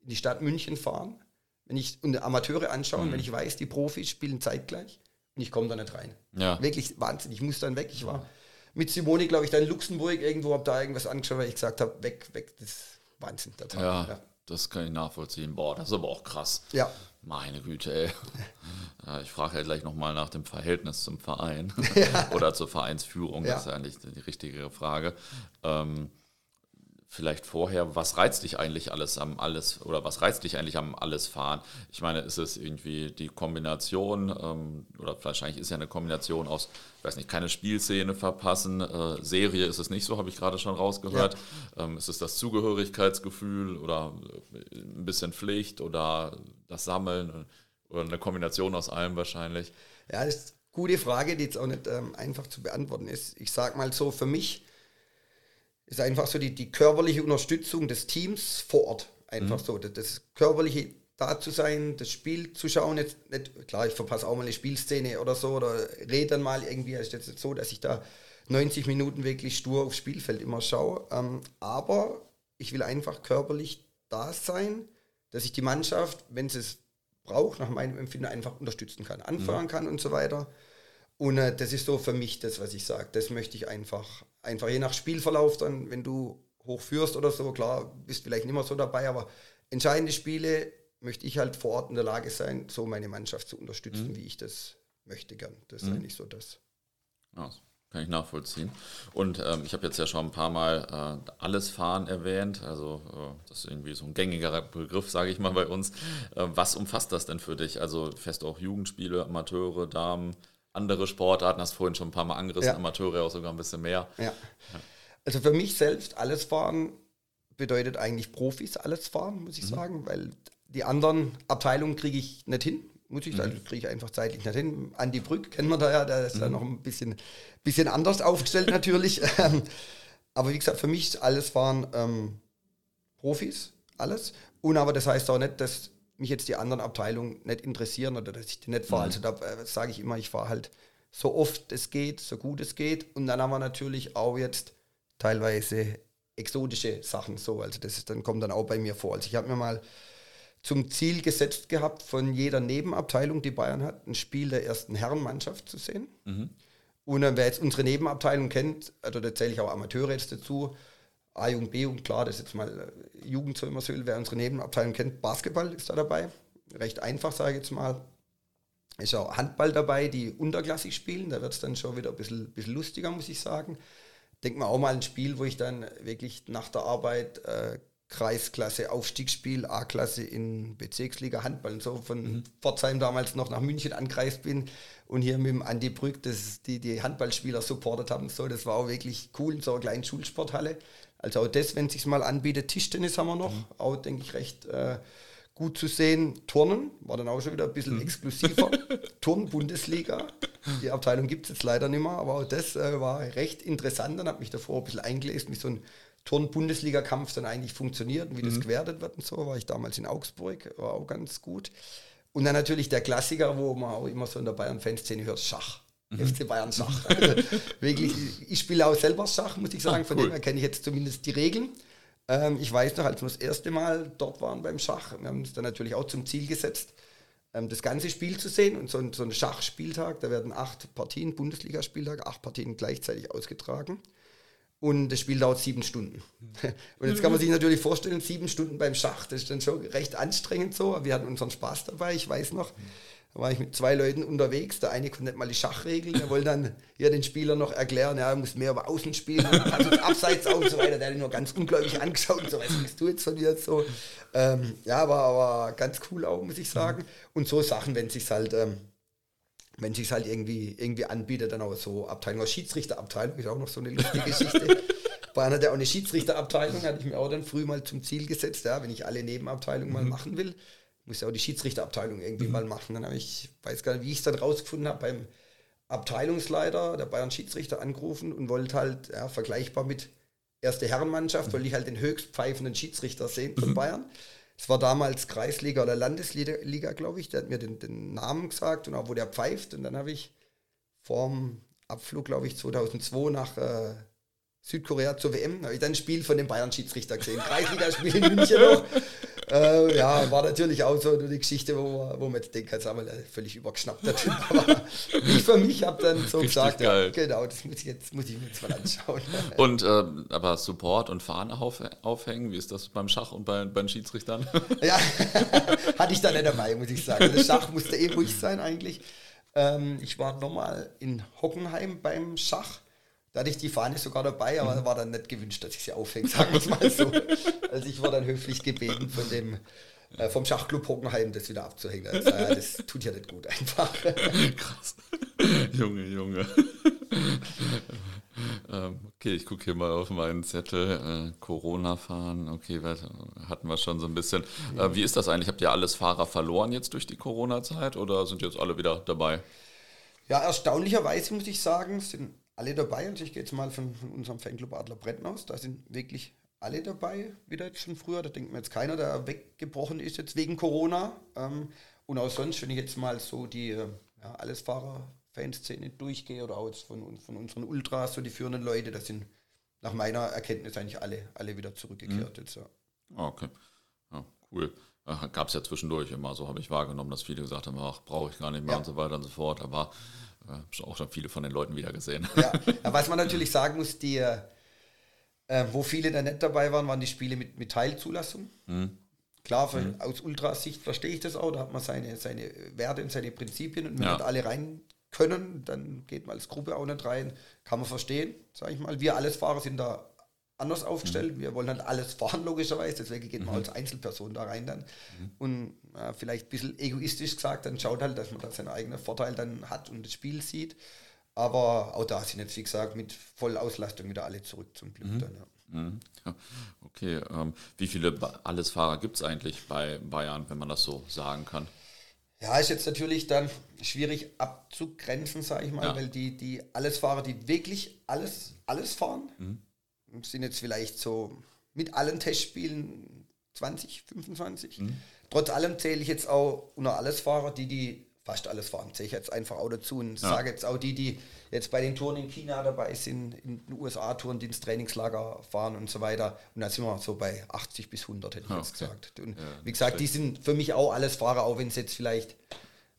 in die Stadt München fahren, wenn ich und Amateure anschauen, mhm. wenn ich weiß, die Profis spielen zeitgleich und ich komme da nicht rein. Ja. Wirklich Wahnsinn, ich muss dann weg. Ich war mit Simone, glaube ich, da in Luxemburg irgendwo, habe da irgendwas angeschaut, weil ich gesagt habe, weg, weg, das ist Wahnsinn. Tag. Ja. ja. Das kann ich nachvollziehen. Boah, das ist aber auch krass. Ja. Meine Güte, ey. Ich frage ja gleich nochmal nach dem Verhältnis zum Verein ja. oder zur Vereinsführung. Ja. Das ist eigentlich die richtige Frage. Ähm, vielleicht vorher, was reizt dich eigentlich alles am alles oder was reizt dich eigentlich am alles fahren? Ich meine, ist es irgendwie die Kombination ähm, oder wahrscheinlich ist ja eine Kombination aus, ich weiß nicht, keine Spielszene verpassen, äh, Serie ist es nicht so, habe ich gerade schon rausgehört. Ja. Ähm, ist es das Zugehörigkeitsgefühl oder äh, ein bisschen Pflicht oder das Sammeln oder eine Kombination aus allem wahrscheinlich? Ja, das ist eine gute Frage, die jetzt auch nicht ähm, einfach zu beantworten ist. Ich sage mal so, für mich ist einfach so die, die körperliche Unterstützung des Teams vor Ort. Einfach mhm. so. Das, das, körperliche da zu sein, das Spiel zu schauen. Jetzt nicht, klar, ich verpasse auch mal eine Spielszene oder so oder rede dann mal irgendwie. Es ist jetzt nicht so, dass ich da 90 Minuten wirklich stur aufs Spielfeld immer schaue. Ähm, aber ich will einfach körperlich da sein, dass ich die Mannschaft, wenn sie es braucht, nach meinem Empfinden einfach unterstützen kann, anfahren mhm. kann und so weiter. Und äh, das ist so für mich das, was ich sage. Das möchte ich einfach, einfach je nach Spielverlauf dann, wenn du hochführst oder so, klar, bist vielleicht nicht mehr so dabei, aber entscheidende Spiele möchte ich halt vor Ort in der Lage sein, so meine Mannschaft zu unterstützen, mhm. wie ich das möchte gern. Das ist mhm. eigentlich so das. Ja, kann ich nachvollziehen. Und ähm, ich habe jetzt ja schon ein paar Mal äh, alles Fahren erwähnt. Also äh, das ist irgendwie so ein gängiger Begriff, sage ich mal bei uns. Äh, was umfasst das denn für dich? Also fährst du auch Jugendspiele, Amateure, Damen, andere Sportarten, hast vorhin schon ein paar Mal angerissen, ja. Amateure auch sogar ein bisschen mehr. Ja. Also für mich selbst, alles fahren bedeutet eigentlich Profis alles fahren, muss ich mhm. sagen, weil die anderen Abteilungen kriege ich nicht hin, muss ich sagen, mhm. kriege ich einfach zeitlich nicht hin. Andi Brück kennen wir da ja, der ist mhm. ja noch ein bisschen, bisschen anders aufgestellt natürlich. aber wie gesagt, für mich ist alles fahren ähm, Profis, alles. Und aber das heißt auch nicht, dass mich jetzt die anderen Abteilungen nicht interessieren oder dass ich die nicht fahre. Mhm. Also da äh, sage ich immer, ich fahre halt so oft es geht, so gut es geht. Und dann haben wir natürlich auch jetzt teilweise exotische Sachen so. Also das ist, dann kommt dann auch bei mir vor. Also ich habe mir mal zum Ziel gesetzt gehabt, von jeder Nebenabteilung, die Bayern hat, ein Spiel der ersten Herrenmannschaft zu sehen. Mhm. Und äh, wer jetzt unsere Nebenabteilung kennt, also da zähle ich auch Amateure jetzt dazu, A und B und klar, das ist jetzt mal äh, Jugend so immer so, wer unsere Nebenabteilung kennt, Basketball ist da dabei. Recht einfach, sage ich jetzt mal. Ist auch Handball dabei, die unterklassig spielen. Da wird es dann schon wieder ein bisschen, bisschen lustiger, muss ich sagen. Denk mal auch mal ein Spiel, wo ich dann wirklich nach der Arbeit äh, Kreisklasse, Aufstiegsspiel, A-Klasse in Bezirksliga Handball und so von mhm. Pforzheim damals noch nach München angereist bin und hier mit dem Andi Brück, das die, die Handballspieler supportet haben. So, das war auch wirklich cool in so einer kleinen Schulsporthalle. Also auch das, wenn es sich mal anbietet, Tischtennis haben wir noch, mhm. auch denke ich recht äh, gut zu sehen. Turnen war dann auch schon wieder ein bisschen mhm. exklusiver. Turn Bundesliga Die Abteilung gibt es jetzt leider nicht mehr, aber auch das äh, war recht interessant. Dann habe mich davor ein bisschen eingelesen, wie so ein Turn-Bundesliga-Kampf dann eigentlich funktioniert und wie mhm. das gewertet wird und so. War ich damals in Augsburg, war auch ganz gut. Und dann natürlich der Klassiker, wo man auch immer so in der Bayern-Fanszene hört, Schach. Mhm. FC Bayern Schach. Also wirklich, ich spiele auch selber Schach, muss ich sagen. Von dem her kenne ich jetzt zumindest die Regeln. Ähm, ich weiß noch, als wir das erste Mal dort waren beim Schach, wir haben uns dann natürlich auch zum Ziel gesetzt, ähm, das ganze Spiel zu sehen. Und so ein, so ein Schachspieltag, da werden acht Partien, Bundesligaspieltag, acht Partien gleichzeitig ausgetragen. Und das Spiel dauert sieben Stunden. Und jetzt kann man sich natürlich vorstellen, sieben Stunden beim Schach, das ist dann schon recht anstrengend so. Wir hatten unseren Spaß dabei, ich weiß noch. Da war ich mit zwei Leuten unterwegs. Der eine konnte nicht mal die Schachregeln. Der wollte dann hier den Spieler noch erklären, ja, er muss mehr über Außen spielen, also abseits auch und so weiter. Der hat ihn nur ganz ungläubig angeschaut und so, was bist du jetzt von mir? So, ähm, ja, war aber ganz cool auch, muss ich sagen. Und so Sachen, wenn sich halt, ähm, wenn sich halt irgendwie, irgendwie anbietet, dann auch so Abteilung, Schiedsrichterabteilung ist auch noch so eine lustige Geschichte. Bayern hat ja auch eine Schiedsrichterabteilung, hatte ich mir auch dann früh mal zum Ziel gesetzt, ja, wenn ich alle Nebenabteilungen mal mhm. machen will muss ja auch die Schiedsrichterabteilung irgendwie mhm. mal machen. Dann habe ich, weiß gar nicht, wie ich es dann rausgefunden habe, beim Abteilungsleiter der Bayern Schiedsrichter angerufen und wollte halt ja, vergleichbar mit erste Herrenmannschaft, mhm. wollte ich halt den höchst pfeifenden Schiedsrichter sehen von mhm. Bayern. Es war damals Kreisliga oder Landesliga, glaube ich. Der hat mir den, den, Namen gesagt und auch wo der pfeift. Und dann habe ich vorm Abflug, glaube ich, 2002 nach äh, Südkorea zur WM, habe ich dann ein Spiel von dem Bayern-Schiedsrichter gesehen. Kreisligaspiel in München noch äh, ja, war natürlich auch so eine Geschichte, wo, wo man jetzt denkt, jetzt haben wir völlig übergeschnappt. Aber ich für mich habe dann so Richtig gesagt, ja, genau, das muss ich, jetzt, muss ich mir jetzt mal anschauen. Und äh, aber Support und Fahne auf, aufhängen, wie ist das beim Schach und bei, bei den Schiedsrichtern? ja, hatte ich da nicht dabei, muss ich sagen. Das Schach musste eh ruhig sein eigentlich. Ähm, ich war nochmal in Hockenheim beim Schach da hatte ich die Fahne sogar dabei, aber mhm. war dann nicht gewünscht, dass ich sie aufhänge, sagen wir es mal so. Also ich war dann höflich gebeten von dem äh, vom Schachclub Hockenheim das wieder abzuhängen. Also, äh, das tut ja nicht gut einfach. Krass. Junge, Junge. ähm, okay, ich gucke hier mal auf meinen Zettel. Äh, Corona fahren, okay, hatten wir schon so ein bisschen. Äh, wie ist das eigentlich? Habt ihr alles Fahrer verloren jetzt durch die Corona-Zeit oder sind jetzt alle wieder dabei? Ja, erstaunlicherweise muss ich sagen, sind alle dabei. Und ich gehe jetzt mal von, von unserem Fanclub Adler Bretten aus. Da sind wirklich alle dabei, wieder jetzt schon früher. Da denkt mir jetzt keiner, der weggebrochen ist jetzt wegen Corona. Ähm, und auch sonst, wenn ich jetzt mal so die äh, ja, Allesfahrer-Fanszene durchgehe oder auch jetzt von, von unseren Ultras, so die führenden Leute, da sind nach meiner Erkenntnis eigentlich alle, alle wieder zurückgekehrt. Mhm. Jetzt, ja. Ah, okay, ja, cool. Gab es ja zwischendurch immer, so habe ich wahrgenommen, dass viele gesagt haben, ach, brauche ich gar nicht mehr ja. und so weiter und so fort. Aber äh, auch schon viele von den Leuten wieder gesehen. Ja, was man natürlich sagen muss, die, äh, wo viele da nicht dabei waren, waren die Spiele mit, mit Teilzulassung. Mhm. Klar, von, mhm. aus Ultrasicht verstehe ich das auch, da hat man seine, seine Werte und seine Prinzipien und wenn ja. nicht alle rein können, dann geht man als Gruppe auch nicht rein, kann man verstehen, sage ich mal. Wir alles Fahrer sind da anders aufgestellt. Mhm. Wir wollen halt alles fahren, logischerweise. Deswegen geht man mhm. als Einzelperson da rein dann. Mhm. Und äh, vielleicht ein bisschen egoistisch gesagt, dann schaut halt, dass man da seinen eigenen Vorteil dann hat und das Spiel sieht. Aber auch da sind jetzt, wie gesagt, mit Vollauslastung wieder alle zurück zum Glück mhm. dann. Ja. Mhm. Okay, ähm, wie viele Allesfahrer gibt es eigentlich bei Bayern, wenn man das so sagen kann? Ja, ist jetzt natürlich dann schwierig abzugrenzen, sage ich mal, ja. weil die, die Allesfahrer, die wirklich alles, alles fahren, mhm sind jetzt vielleicht so mit allen Testspielen 20, 25. Mhm. Trotz allem zähle ich jetzt auch unter alles Fahrer, die, die fast alles fahren, zähle ich jetzt einfach auch dazu und ja. sage jetzt auch die, die jetzt bei den Touren in China dabei sind, in den USA-Touren, die ins Trainingslager fahren und so weiter. Und da sind wir so bei 80 bis 100, hätte ich okay. jetzt gesagt. Und ja, wie gesagt, die sind für mich auch alles Fahrer, auch wenn es jetzt vielleicht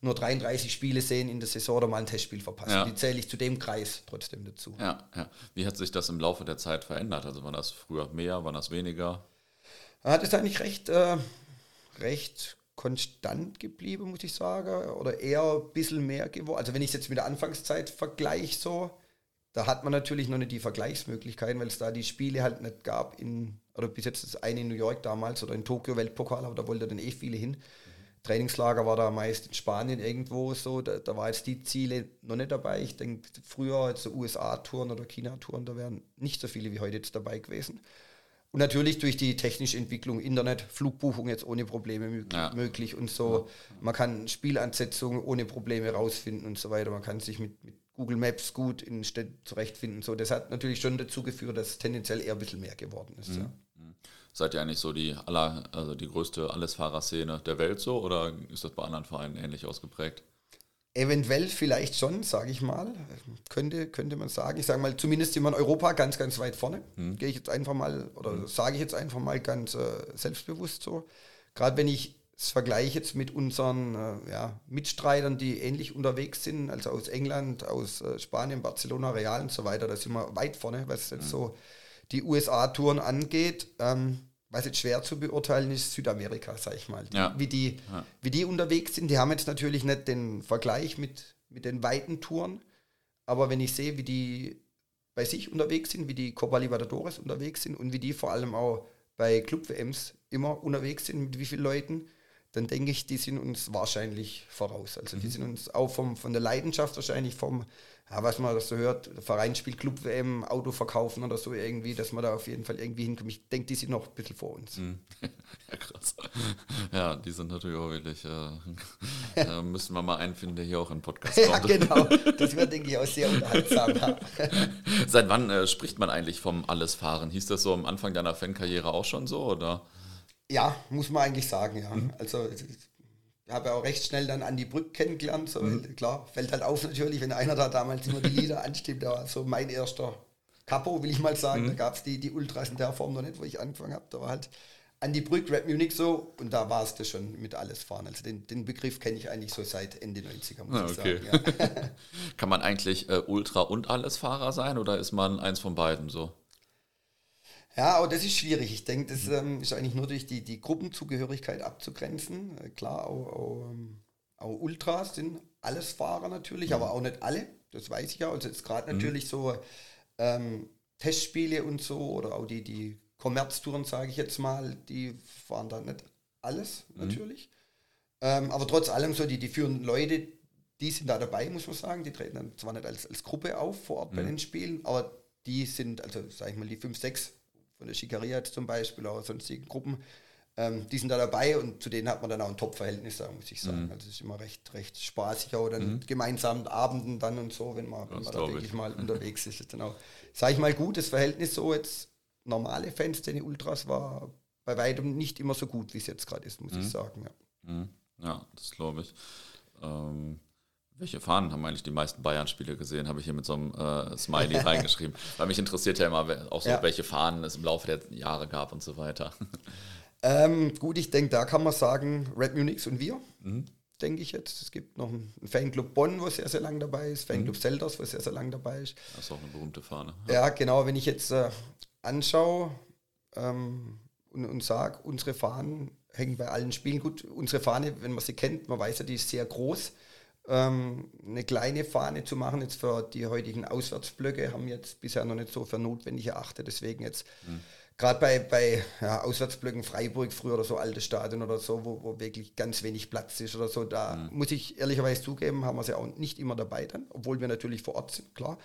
nur 33 Spiele sehen in der Saison oder mal ein Testspiel verpassen. Ja. Die zähle ich zu dem Kreis trotzdem dazu. Ja, ja. Wie hat sich das im Laufe der Zeit verändert? Also war das früher mehr, war das weniger? Hat es eigentlich recht, äh, recht konstant geblieben, muss ich sagen. Oder eher ein bisschen mehr geworden. Also wenn ich es jetzt mit der Anfangszeit vergleiche, so, da hat man natürlich noch nicht die Vergleichsmöglichkeiten, weil es da die Spiele halt nicht gab in, oder bis jetzt das eine in New York damals oder in Tokio Weltpokal, aber da wollte dann eh viele hin. Trainingslager war da meist in Spanien irgendwo so, da, da war jetzt die Ziele noch nicht dabei. Ich denke, früher so USA-Touren oder China-Touren, da wären nicht so viele wie heute jetzt dabei gewesen. Und natürlich durch die technische Entwicklung, Internet, Flugbuchung jetzt ohne Probleme ja. möglich und so. Man kann Spielansetzungen ohne Probleme rausfinden und so weiter. Man kann sich mit, mit Google Maps gut in Städten zurechtfinden. So, das hat natürlich schon dazu geführt, dass es tendenziell eher ein bisschen mehr geworden ist. Mhm. Ja. Seid ihr eigentlich so die aller, also die größte Allesfahrerszene der Welt so oder ist das bei anderen Vereinen ähnlich ausgeprägt? Eventuell vielleicht schon, sage ich mal. Könnte, könnte man sagen. Ich sage mal, zumindest sind wir in Europa ganz, ganz weit vorne. Mhm. Gehe ich jetzt einfach mal, oder mhm. sage ich jetzt einfach mal ganz äh, selbstbewusst so. Gerade wenn ich es vergleiche jetzt mit unseren äh, ja, Mitstreitern, die ähnlich unterwegs sind, also aus England, aus äh, Spanien, Barcelona, Real und so weiter, da sind wir weit vorne, was jetzt mhm. so die USA-Touren angeht. Ähm, was jetzt schwer zu beurteilen ist, Südamerika, sag ich mal. Ja. Wie, die, ja. wie die unterwegs sind. Die haben jetzt natürlich nicht den Vergleich mit, mit den weiten Touren, aber wenn ich sehe, wie die bei sich unterwegs sind, wie die Copa Libertadores unterwegs sind und wie die vor allem auch bei Club-WMs immer unterwegs sind, mit wie vielen Leuten, dann denke ich, die sind uns wahrscheinlich voraus. Also mhm. die sind uns auch vom, von der Leidenschaft wahrscheinlich vom, ja, was man so hört, Verein spielt Club WM, Auto verkaufen oder so irgendwie, dass man da auf jeden Fall irgendwie hinkommt. Ich denke, die sind noch ein bisschen vor uns. Mhm. Ja, krass. Ja, die sind natürlich auch wirklich, äh, da müssen wir mal einen finden, der hier auch im Podcast kommt. ja, genau. Das wird, denke ich, auch sehr unterhaltsam. Seit wann äh, spricht man eigentlich vom Allesfahren? Hieß das so am Anfang deiner Fankarriere auch schon so, oder? Ja, muss man eigentlich sagen, ja. Mhm. Also ich habe auch recht schnell dann Andi Brück kennengelernt. So, mhm. Klar, fällt halt auf natürlich, wenn einer da damals immer die Lieder anstimmt. Da war so mein erster Capo, will ich mal sagen. Mhm. Da gab es die, die Ultras in der Form noch nicht, wo ich angefangen habe. Da war halt Andi Brück, Rap Munich so und da war es das schon mit alles fahren. Also den, den Begriff kenne ich eigentlich so seit Ende 90er, muss ah, ich okay. sagen. Ja. Kann man eigentlich äh, Ultra und Allesfahrer sein oder ist man eins von beiden so? Ja, aber das ist schwierig. Ich denke, das ähm, ist eigentlich nur durch die, die Gruppenzugehörigkeit abzugrenzen. Äh, klar, auch, auch, ähm, auch, Ultras sind alles Fahrer natürlich, mhm. aber auch nicht alle. Das weiß ich ja. Also jetzt gerade mhm. natürlich so ähm, Testspiele und so oder auch die, die Kommerztouren, sage ich jetzt mal, die fahren da nicht alles mhm. natürlich. Ähm, aber trotz allem so die, die führenden Leute, die sind da dabei, muss man sagen. Die treten dann zwar nicht als, als Gruppe auf vor Ort bei mhm. den Spielen, aber die sind, also sage ich mal, die fünf, sechs von der Schikaria zum Beispiel, oder sonstigen Gruppen, ähm, die sind da dabei und zu denen hat man dann auch ein Top-Verhältnis, da muss ich sagen. Mhm. Also es ist immer recht, recht spaßig, auch dann mhm. gemeinsamen Abenden dann und so, wenn man, wenn man da wirklich mal unterwegs ist. Ist dann auch, sag ich mal, gutes Verhältnis so jetzt normale Fans, denn die Ultras war bei weitem nicht immer so gut, wie es jetzt gerade ist, muss mhm. ich sagen. Ja, mhm. ja das glaube ich. Ähm welche Fahnen haben eigentlich die meisten Bayern-Spiele gesehen? Habe ich hier mit so einem äh, Smiley reingeschrieben. Weil mich interessiert ja immer auch so, ja. welche Fahnen es im Laufe der Jahre gab und so weiter. Ähm, gut, ich denke, da kann man sagen, Red Munich und wir, mhm. denke ich jetzt. Es gibt noch einen Fanclub Bonn, wo sehr, sehr lang dabei ist, Fanclub mhm. Selders, wo sehr, sehr lang dabei ist. Das ist auch eine berühmte Fahne. Ja, ja genau, wenn ich jetzt äh, anschaue ähm, und, und sage, unsere Fahnen hängen bei allen Spielen gut. Unsere Fahne, wenn man sie kennt, man weiß ja, die ist sehr groß ähm, eine kleine Fahne zu machen. Jetzt für die heutigen Auswärtsblöcke haben wir jetzt bisher noch nicht so für notwendig erachtet. Deswegen jetzt mhm. gerade bei, bei ja, Auswärtsblöcken Freiburg früher oder so alte Stadion oder so, wo, wo wirklich ganz wenig Platz ist oder so, da mhm. muss ich ehrlicherweise zugeben, haben wir sie auch nicht immer dabei dann, obwohl wir natürlich vor Ort sind, klar.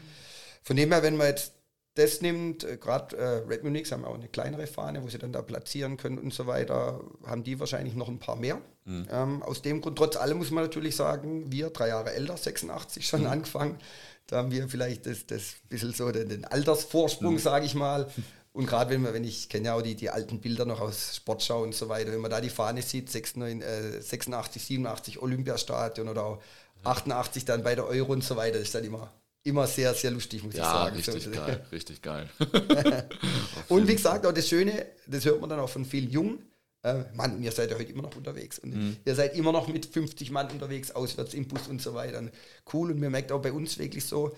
Von dem her, wenn wir jetzt das nimmt, äh, gerade äh, Red Munich haben auch eine kleinere Fahne, wo sie dann da platzieren können und so weiter, haben die wahrscheinlich noch ein paar mehr. Mhm. Ähm, aus dem Grund, trotz allem muss man natürlich sagen, wir, drei Jahre älter, 86 schon mhm. angefangen, da haben wir vielleicht das, das bisschen so den, den Altersvorsprung, mhm. sage ich mal. Und gerade wenn man, wenn ich kenne ja auch die, die alten Bilder noch aus Sportschau und so weiter, wenn man da die Fahne sieht, 86, 86 87 Olympiastadion oder auch 88 dann bei der Euro und so weiter, ist dann immer immer sehr, sehr lustig, muss ja, ich sagen. Richtig geil, richtig geil. und wie gesagt, auch das Schöne, das hört man dann auch von vielen Jungen. Äh, Mann, ihr seid ja heute immer noch unterwegs. Und mhm. ihr seid immer noch mit 50 Mann unterwegs, auswärts im Bus und so weiter. Und cool. Und mir merkt auch bei uns wirklich so,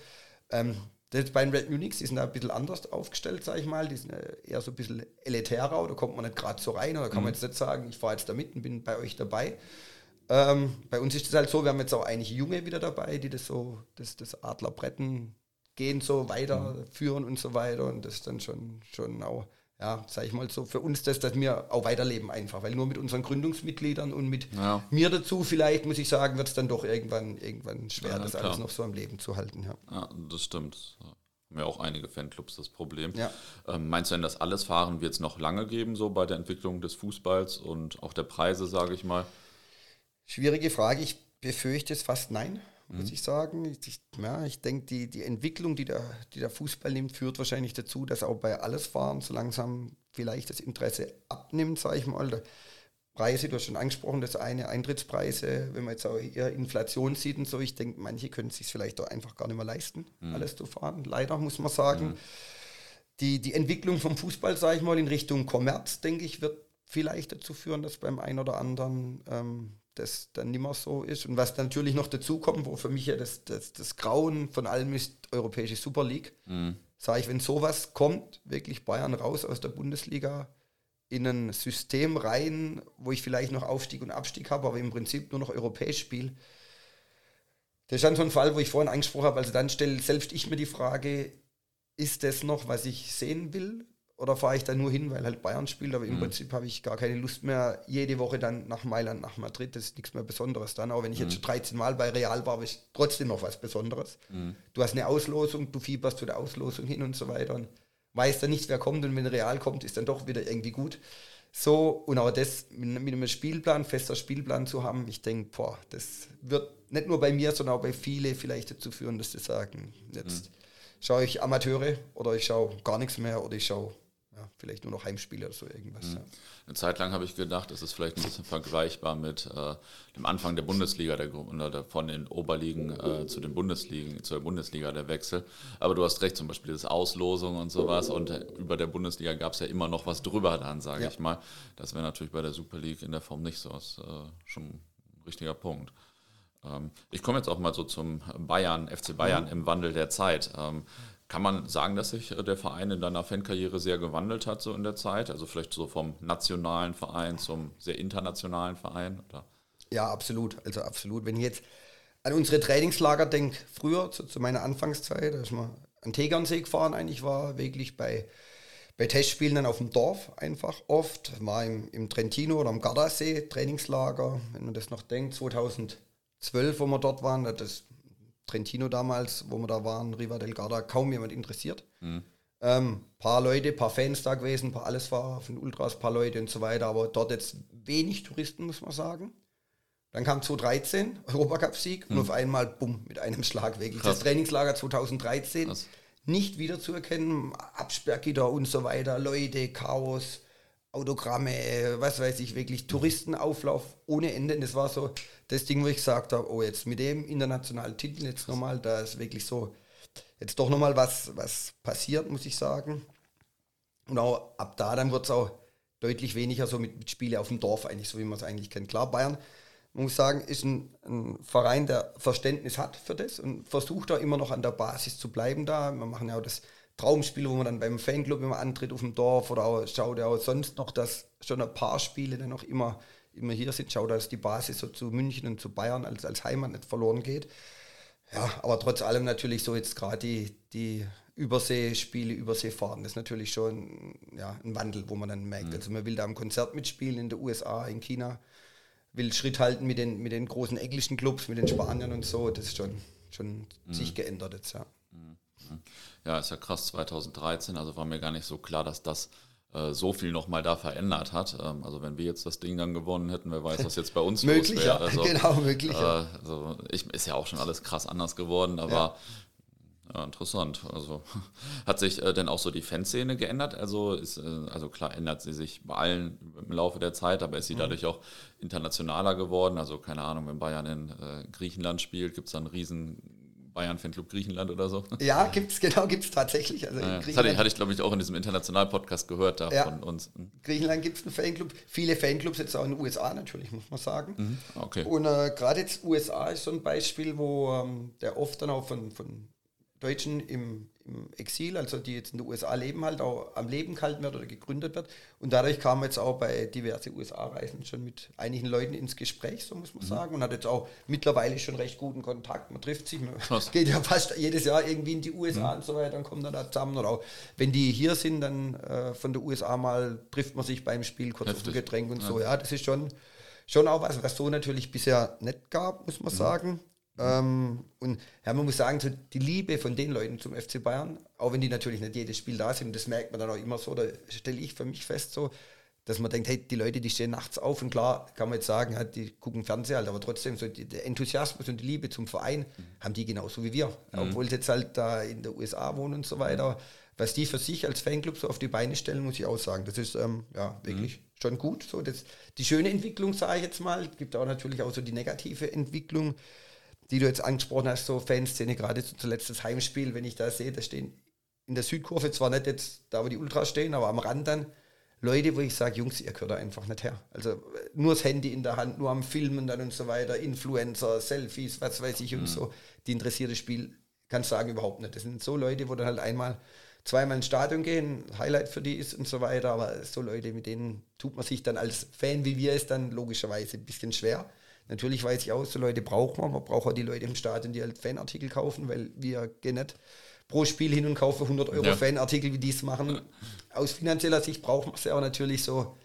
ähm, das bei den Red Munich, die sind da ein bisschen anders aufgestellt, sag ich mal. Die sind eher so ein bisschen elitärer, da kommt man nicht gerade so rein. Oder kann mhm. man jetzt nicht sagen, ich fahre jetzt da mit und bin bei euch dabei. Ähm, bei uns ist es halt so, wir haben jetzt auch einige Junge wieder dabei, die das so, das, das Adlerbretten gehen so weiterführen mhm. und so weiter. Und das ist dann schon, schon auch, ja, sag ich mal so, für uns das, dass wir auch weiterleben einfach. Weil nur mit unseren Gründungsmitgliedern und mit ja. mir dazu vielleicht, muss ich sagen, wird es dann doch irgendwann, irgendwann schwer, ja, das klar. alles noch so am Leben zu halten. Ja, ja das stimmt. Haben ja auch einige Fanclubs das Problem. Ja. Ähm, meinst du denn, dass alles Fahren wird es noch lange geben, so bei der Entwicklung des Fußballs und auch der Preise, sage ich mal? Schwierige Frage. Ich befürchte es fast nein, muss ich sagen. Ich, ja, ich denke, die, die Entwicklung, die der, die der Fußball nimmt, führt wahrscheinlich dazu, dass auch bei alles Fahren so langsam vielleicht das Interesse abnimmt, sage ich mal. Preise, du hast schon angesprochen, das eine Eintrittspreise, wenn man jetzt auch eher Inflation sieht und so, ich denke, manche können es sich vielleicht auch einfach gar nicht mehr leisten, alles zu fahren. Leider muss man sagen. Die, die Entwicklung vom Fußball, sage ich mal, in Richtung Kommerz, denke ich, wird vielleicht dazu führen, dass beim einen oder anderen ähm, das dann nicht mehr so ist. Und was natürlich noch dazu kommt, wo für mich ja das, das, das Grauen von allem ist, europäische Super League. Sage ich, wenn sowas kommt, wirklich Bayern raus aus der Bundesliga, in ein System rein, wo ich vielleicht noch Aufstieg und Abstieg habe, aber im Prinzip nur noch europäisch spiele. Das ist dann so ein Fall, wo ich vorhin angesprochen habe. Also dann stelle selbst ich mir die Frage, ist das noch, was ich sehen will? Oder fahre ich da nur hin, weil halt Bayern spielt? Aber im Prinzip habe ich gar keine Lust mehr, jede Woche dann nach Mailand, nach Madrid. Das ist nichts mehr Besonderes dann. Auch wenn ich jetzt schon 13 Mal bei Real war, ist trotzdem noch was Besonderes. Du hast eine Auslosung, du fieberst zu der Auslosung hin und so weiter. Und weißt dann nicht, wer kommt. Und wenn Real kommt, ist dann doch wieder irgendwie gut. So, und auch das mit, mit einem Spielplan, fester Spielplan zu haben, ich denke, boah, das wird nicht nur bei mir, sondern auch bei vielen vielleicht dazu führen, dass sie sagen, jetzt schaue ich Amateure oder ich schaue gar nichts mehr oder ich schaue ja, vielleicht nur noch Heimspiele oder so irgendwas. Ja. Eine Zeit lang habe ich gedacht, es ist vielleicht ein bisschen vergleichbar mit äh, dem Anfang der Bundesliga, der, der, von den Oberligen äh, zu den Bundesligen, zur Bundesliga der Wechsel. Aber du hast recht, zum Beispiel das Auslosung und sowas. Und äh, über der Bundesliga gab es ja immer noch was drüber dann, sage Ja. ich mal. Das wäre natürlich bei der Super League in der Form nicht so. Das ist äh, schon ein richtiger Punkt. Ähm, ich komme jetzt auch mal so zum Bayern, FC Bayern Mhm. im Wandel der Zeit. Ähm, kann man sagen, dass sich äh, der Verein in deiner Fankarriere sehr gewandelt hat, so in der Zeit? Also vielleicht so vom nationalen Verein zum sehr internationalen Verein? Oder? Ja, absolut. Also absolut. Wenn ich jetzt an unsere Trainingslager denke, früher, zu, zu meiner Anfangszeit, ist man an Tegernsee gefahren, eigentlich war wirklich bei, bei Testspielen dann auf dem Dorf einfach oft. War im, im Trentino oder am Gardasee Trainingslager, wenn man das noch denkt, 2012, wo wir dort waren, das Trentino damals, wo wir da waren, Riva del Garda, kaum jemand interessiert. Ähm, paar Leute, paar Fans da gewesen, paar Allesfahrer von Ultras, paar Leute und so weiter, aber dort jetzt wenig Touristen, muss man sagen. Dann kam 2013, Europacup-Sieg und auf einmal, bumm, mit einem Schlag. Krass. Das Trainingslager 2013, Krass. nicht wiederzuerkennen, Absperrgitter und so weiter, Leute, Chaos, Autogramme, was weiß ich, wirklich Touristenauflauf ohne Ende. Das war so das Ding, wo ich gesagt habe, oh, jetzt mit dem internationalen Titel jetzt nochmal, da ist wirklich so, jetzt doch nochmal was, was passiert, muss ich sagen. Und auch ab da dann wird es auch deutlich weniger so mit, mit Spiele auf dem Dorf eigentlich, so wie man es eigentlich kennt. Klar, Bayern, man muss sagen, ist ein, ein Verein, der Verständnis hat für das und versucht da immer noch an der Basis zu bleiben da. Wir machen ja auch das Traumspiel, wo man dann beim Fanclub immer antritt auf dem Dorf oder auch, schaut ja auch sonst noch, dass schon ein paar Spiele dann auch immer, immer hier sind. Schaut, dass die Basis so zu München und zu Bayern als, als Heimat nicht verloren geht. Ja, aber trotz allem natürlich so jetzt gerade die, die Überseespiele, Überseefahrten, das ist natürlich schon ja, ein Wandel, wo man dann merkt. Also man will da am Konzert mitspielen in den USA, in China, will Schritt halten mit den, mit den großen englischen Clubs, mit den Spaniern und so. Das ist schon, schon sich geändert jetzt, ja. Ja, ist ja krass, 2013, also war mir gar nicht so klar, dass das äh, so viel nochmal da verändert hat. Ähm, also wenn wir jetzt das Ding dann gewonnen hätten, wer weiß, was jetzt bei uns los wäre. Also, Genau, möglich, ja. Äh, also ich, ist ja auch schon alles krass anders geworden, aber Ja. ja, interessant. Also hat sich äh, denn auch so die Fanszene geändert? Also ist, äh, also klar ändert sie sich bei allen im Laufe der Zeit, aber Mhm. ist sie dadurch auch internationaler geworden? Also keine Ahnung, wenn Bayern in äh, Griechenland spielt, gibt es dann einen riesen Bayern-Fanclub Griechenland oder so? Ja, gibt's genau, gibt's tatsächlich. Also Ja, das hatte, hatte ich, glaube ich, auch in diesem International-Podcast gehört da Ja. von uns. Hm, Griechenland gibt es einen Fanclub. Viele Fanclubs jetzt auch in den USA natürlich, muss man sagen. Mhm. Okay. Und äh, gerade jetzt USA ist so ein Beispiel, wo ähm, der oft dann auch von, von Deutschen im, im Exil, also die jetzt in den USA leben, halt auch am Leben gehalten wird oder gegründet wird. Und dadurch kam jetzt auch bei diverse USA-Reisen schon mit einigen Leuten ins Gespräch, so muss man Mhm. sagen. Und hat jetzt auch mittlerweile schon recht guten Kontakt. Man trifft sich, man Krass. Mhm. geht ja fast jedes Jahr irgendwie in die USA und so weiter und kommt dann da zusammen. Oder auch wenn die hier sind, dann äh, von der USA mal trifft man sich beim Spiel kurz auf Heftig. ein Getränk und so. Ja, das ist schon, schon auch was, was so natürlich bisher nicht gab, muss man sagen. Ähm, und ja, man muss sagen, so die Liebe von den Leuten zum FC Bayern, auch wenn die natürlich nicht jedes Spiel da sind, das merkt man dann auch immer so, da stelle ich für mich fest so, dass man denkt, hey, die Leute, die stehen nachts auf und klar kann man jetzt sagen, halt, die gucken Fernseher halt, aber trotzdem so die, der Enthusiasmus und die Liebe zum Verein mhm. haben die genauso wie wir. Mhm. Obwohl sie jetzt halt da in der USA wohnen und so weiter. Was die für sich als Fanclub so auf die Beine stellen, muss ich auch sagen. Das ist ähm, ja wirklich mhm. schon gut. So, das, die schöne Entwicklung, sage ich jetzt mal, gibt auch natürlich auch so die negative Entwicklung, die du jetzt angesprochen hast, so Fanszene, gerade zuletzt das Heimspiel, wenn ich da sehe, da stehen in der Südkurve zwar nicht jetzt da, wo die Ultras stehen, aber am Rand dann Leute, wo ich sage, Jungs, ihr gehört da einfach nicht her. Also nur das Handy in der Hand, nur am Filmen dann und so weiter, Influencer, Selfies, was weiß ich und mhm. so. Die interessiert das Spiel, kannst sagen, überhaupt nicht. Das sind so Leute, wo dann halt einmal, zweimal ins Stadion gehen, Highlight für die ist und so weiter, aber so Leute, mit denen tut man sich dann als Fan, wie wir es dann logischerweise ein bisschen schwer. Natürlich weiß ich auch, so Leute braucht man, man braucht auch die Leute im Stadion, die halt Fanartikel kaufen, weil wir gehen nicht pro Spiel hin und kaufe 100 Euro ja. Fanartikel, wie die es machen. Aus finanzieller Sicht braucht man es ja auch natürlich so.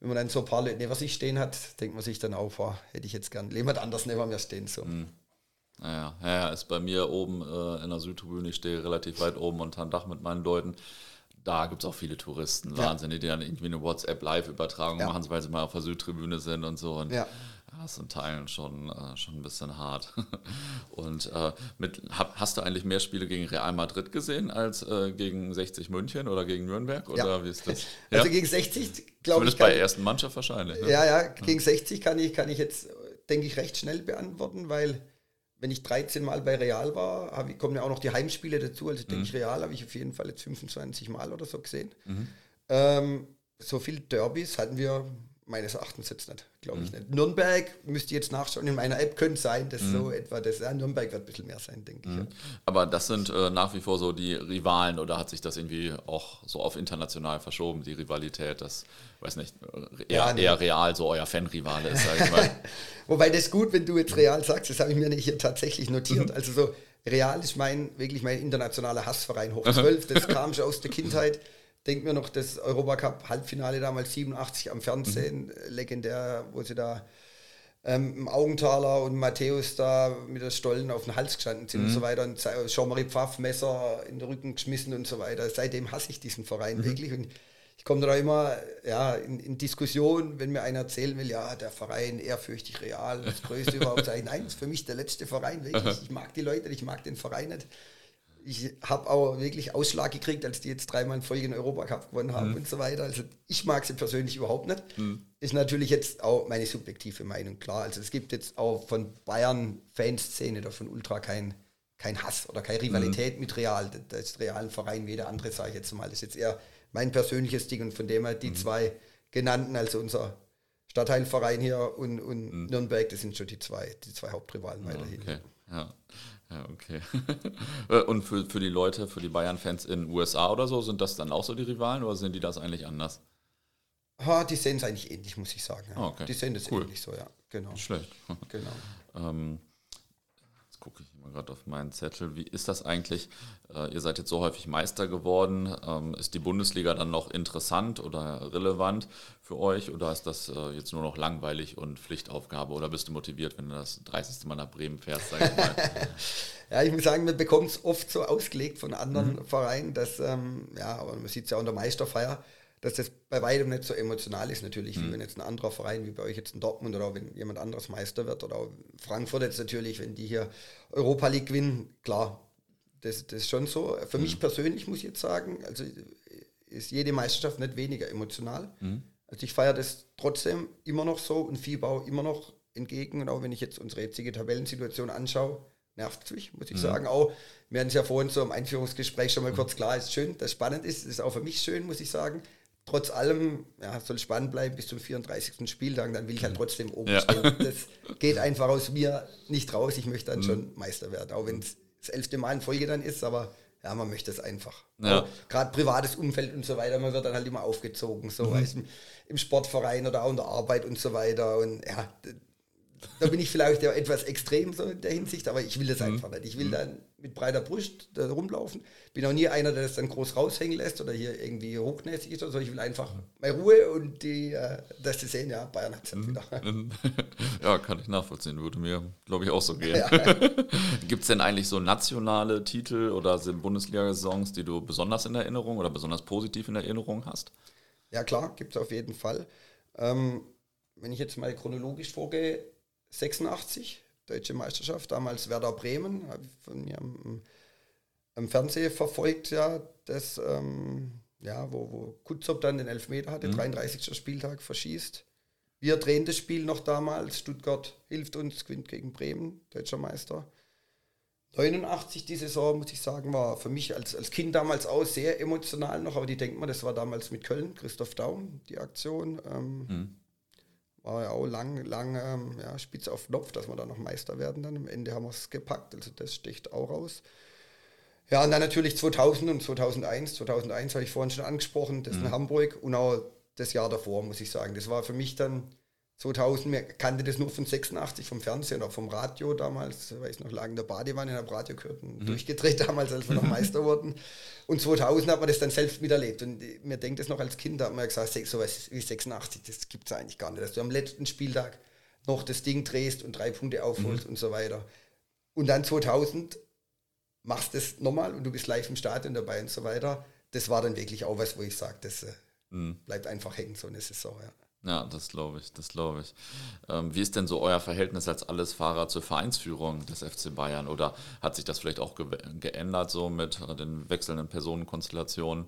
Wenn man dann so ein paar Leute neben sich stehen hat, denkt man sich dann auch, boah, hätte ich jetzt gern jemand anders neben mir stehen. So. Mhm. Naja, ja, ist bei mir oben äh, in der Südtribüne, ich stehe relativ weit oben unter dem Dach mit meinen Leuten. Da gibt es auch viele Touristen, Wahnsinn, die dann irgendwie eine WhatsApp-Live-Übertragung ja. machen, weil sie mal auf der Südtribüne sind und so. Und ja ist in Teilen schon, äh, schon ein bisschen hart. Und äh, mit, hab, hast du eigentlich mehr Spiele gegen Real Madrid gesehen als äh, gegen 60 München oder gegen Nürnberg? Oder ja. wie ist das? Ja? Also gegen 60, glaube ich. bei der ersten Mannschaft wahrscheinlich. Ne? Ja, ja, gegen 60 kann ich, kann ich jetzt, denke ich, recht schnell beantworten, weil wenn ich 13 Mal bei Real war, ich, kommen ja auch noch die Heimspiele dazu. Also denke mhm. ich, Real habe ich auf jeden Fall jetzt 25 Mal oder so gesehen. Mhm. Ähm, so viele Derbys hatten wir meines Erachtens jetzt nicht, glaube ich mhm. nicht. Nürnberg müsste jetzt nachschauen, in meiner App könnte sein, dass mhm. so etwa das, ja, Nürnberg wird ein bisschen mehr sein, denke mhm. ich. Aber das sind äh, nach wie vor so die Rivalen oder hat sich das irgendwie auch so auf international verschoben, die Rivalität, das, weiß nicht, äh, eher, ja, nee. eher real so euer Fanrivale ist, sag ich mal. Wobei das gut, wenn du jetzt real sagst, das habe ich mir nicht hier tatsächlich notiert, mhm. also so Real ist mein, wirklich mein internationaler Hassverein hoch 12, das kam schon aus der Kindheit denke mir noch das Europacup-Halbfinale damals 87 am Fernsehen, mhm. legendär, wo sie da ähm, im Augenthaler und Matthäus da mit der Stollen auf den Hals gestanden sind mhm. und so weiter und Jean-Marie Pfaff Messer in den Rücken geschmissen und so weiter. Seitdem hasse ich diesen Verein mhm. wirklich und ich komme da immer ja, in, in Diskussion, wenn mir einer erzählen will, ja, der Verein ehrfürchtig real, das Größte überhaupt. Nein, das ist für mich der letzte Verein, wirklich. Ich mag die Leute, ich mag den Verein nicht ich habe auch wirklich Ausschlag gekriegt, als die jetzt dreimal in Folge den Europacup gewonnen haben mhm. und so weiter. Also ich mag sie persönlich überhaupt nicht. Mhm. Ist natürlich jetzt auch meine subjektive Meinung, klar. Also es gibt jetzt auch von Bayern-Fanszene oder von Ultra kein, kein Hass oder keine Rivalität mhm. mit Real. Das ist realen Verein wie jeder andere, sage ich jetzt mal. Das ist jetzt eher mein persönliches Ding und von dem her die mhm. zwei genannten, also unser Stadtteilverein hier und, und mhm. Nürnberg, das sind schon die zwei, die zwei Hauptrivalen weiterhin. Okay. Ja. Ja, okay. Und für, für die Leute, für die Bayern-Fans in USA oder so, sind das dann auch so die Rivalen oder sind die das eigentlich anders? Ha, die sehen es eigentlich ähnlich, muss ich sagen. Ja. Ah, okay. Die sehen es cool. ähnlich so, ja. Genau. Schlecht. Genau. ähm, mal gerade auf meinen Zettel. Wie ist das eigentlich? Äh, ihr seid jetzt so häufig Meister geworden. Ähm, ist die Bundesliga dann noch interessant oder relevant für euch? Oder ist das äh, jetzt nur noch langweilig und Pflichtaufgabe? Oder bist du motiviert, wenn du das 30. Mal nach Bremen fährst? Sag ich mal? ja, ich muss sagen, man bekommt es oft so ausgelegt von anderen mhm. Vereinen, dass, ähm, ja, aber man sieht es ja der Meisterfeier, dass das bei weitem nicht so emotional ist natürlich, mhm. wie wenn jetzt ein anderer Verein, wie bei euch jetzt in Dortmund oder wenn jemand anderes Meister wird oder Frankfurt jetzt natürlich, wenn die hier Europa League gewinnen, klar, das, das ist schon so. Für mhm. mich persönlich muss ich jetzt sagen, also ist jede Meisterschaft nicht weniger emotional. Mhm. Also ich feiere das trotzdem immer noch so und Viehbau immer noch entgegen. Und auch wenn ich jetzt unsere jetzige Tabellensituation anschaue, nervt es mich, muss ich mhm. sagen. Auch, wir hatten es ja vorhin so im Einführungsgespräch schon mal mhm. kurz klar, ist schön, dass spannend ist, ist auch für mich schön, muss ich sagen trotz allem, ja, soll spannend bleiben bis zum 34. Spieltag, dann will ich halt trotzdem oben ja. stehen. Das geht einfach aus mir nicht raus. Ich möchte dann mhm. schon Meister werden, auch wenn es das elfte Mal in Folge dann ist, aber ja, man möchte es einfach. Ja. Gerade privates Umfeld und so weiter, man wird dann halt immer aufgezogen, so mhm. im, im, Sportverein oder auch in der Arbeit und so weiter. Und ja, da bin ich vielleicht ja etwas extrem so in der Hinsicht, aber ich will das mhm. einfach nicht. Ich will mhm. dann mit breiter Brust da rumlaufen. Bin auch nie einer, der das dann groß raushängen lässt oder hier irgendwie hochnäsig ist oder so. Ich will einfach meine Ruhe und die, äh, dass sie sehen, ja, Bayern hat es mhm. wieder. ja, kann ich nachvollziehen. Würde mir, glaube ich, auch so gehen. Ja. Gibt es denn eigentlich so nationale Titel oder Bundesliga-Songs, die du besonders in Erinnerung oder besonders positiv in Erinnerung hast? Ja, klar, gibt es auf jeden Fall. Ähm, wenn ich jetzt mal chronologisch vorgehe, 86, Deutsche Meisterschaft, damals Werder Bremen, habe ich von mir am, am Fernsehen verfolgt, ja, das, ähm, ja, wo, wo Kutzop dann den Elfmeter hatte, mhm. 33. Spieltag verschießt. Wir drehen das Spiel noch damals, Stuttgart hilft uns, gewinnt gegen Bremen, Deutscher Meister. 89 die Saison, muss ich sagen, war für mich als, als Kind damals auch sehr emotional noch, aber die denkt man, das war damals mit Köln, Christoph Daum, die Aktion. Ähm, mhm war ja auch lang, lang ähm, ja, spitz auf Knopf, dass wir da noch Meister werden. Dann am Ende haben wir es gepackt, also das sticht auch raus. Ja, und dann natürlich 2000 und 2001. 2001 habe ich vorhin schon angesprochen, das mhm. in Hamburg und auch das Jahr davor, muss ich sagen. Das war für mich dann 2000, mir kannte das nur von 86 vom Fernsehen oder vom Radio damals, weil ich noch lange in der Badewanne, habe Radio gehört und mhm. durchgedreht damals, als wir noch Meister wurden. Und 2000 hat man das dann selbst miterlebt. Und mir denkt das noch als Kind, da hat man gesagt, so was wie 86, das gibt es eigentlich gar nicht. Dass du am letzten Spieltag noch das Ding drehst und drei Punkte aufholst mhm. und so weiter. Und dann 2000 machst das nochmal und du bist live im Stadion dabei und so weiter. Das war dann wirklich auch was, wo ich sage, das äh, mhm. bleibt einfach hängen, so eine Saison. Ja. Ja, das glaube ich, das glaube ich. Ähm, wie ist denn so euer Verhältnis als Allesfahrer zur Vereinsführung des FC Bayern? Oder hat sich das vielleicht auch ge geändert so mit den wechselnden Personenkonstellationen?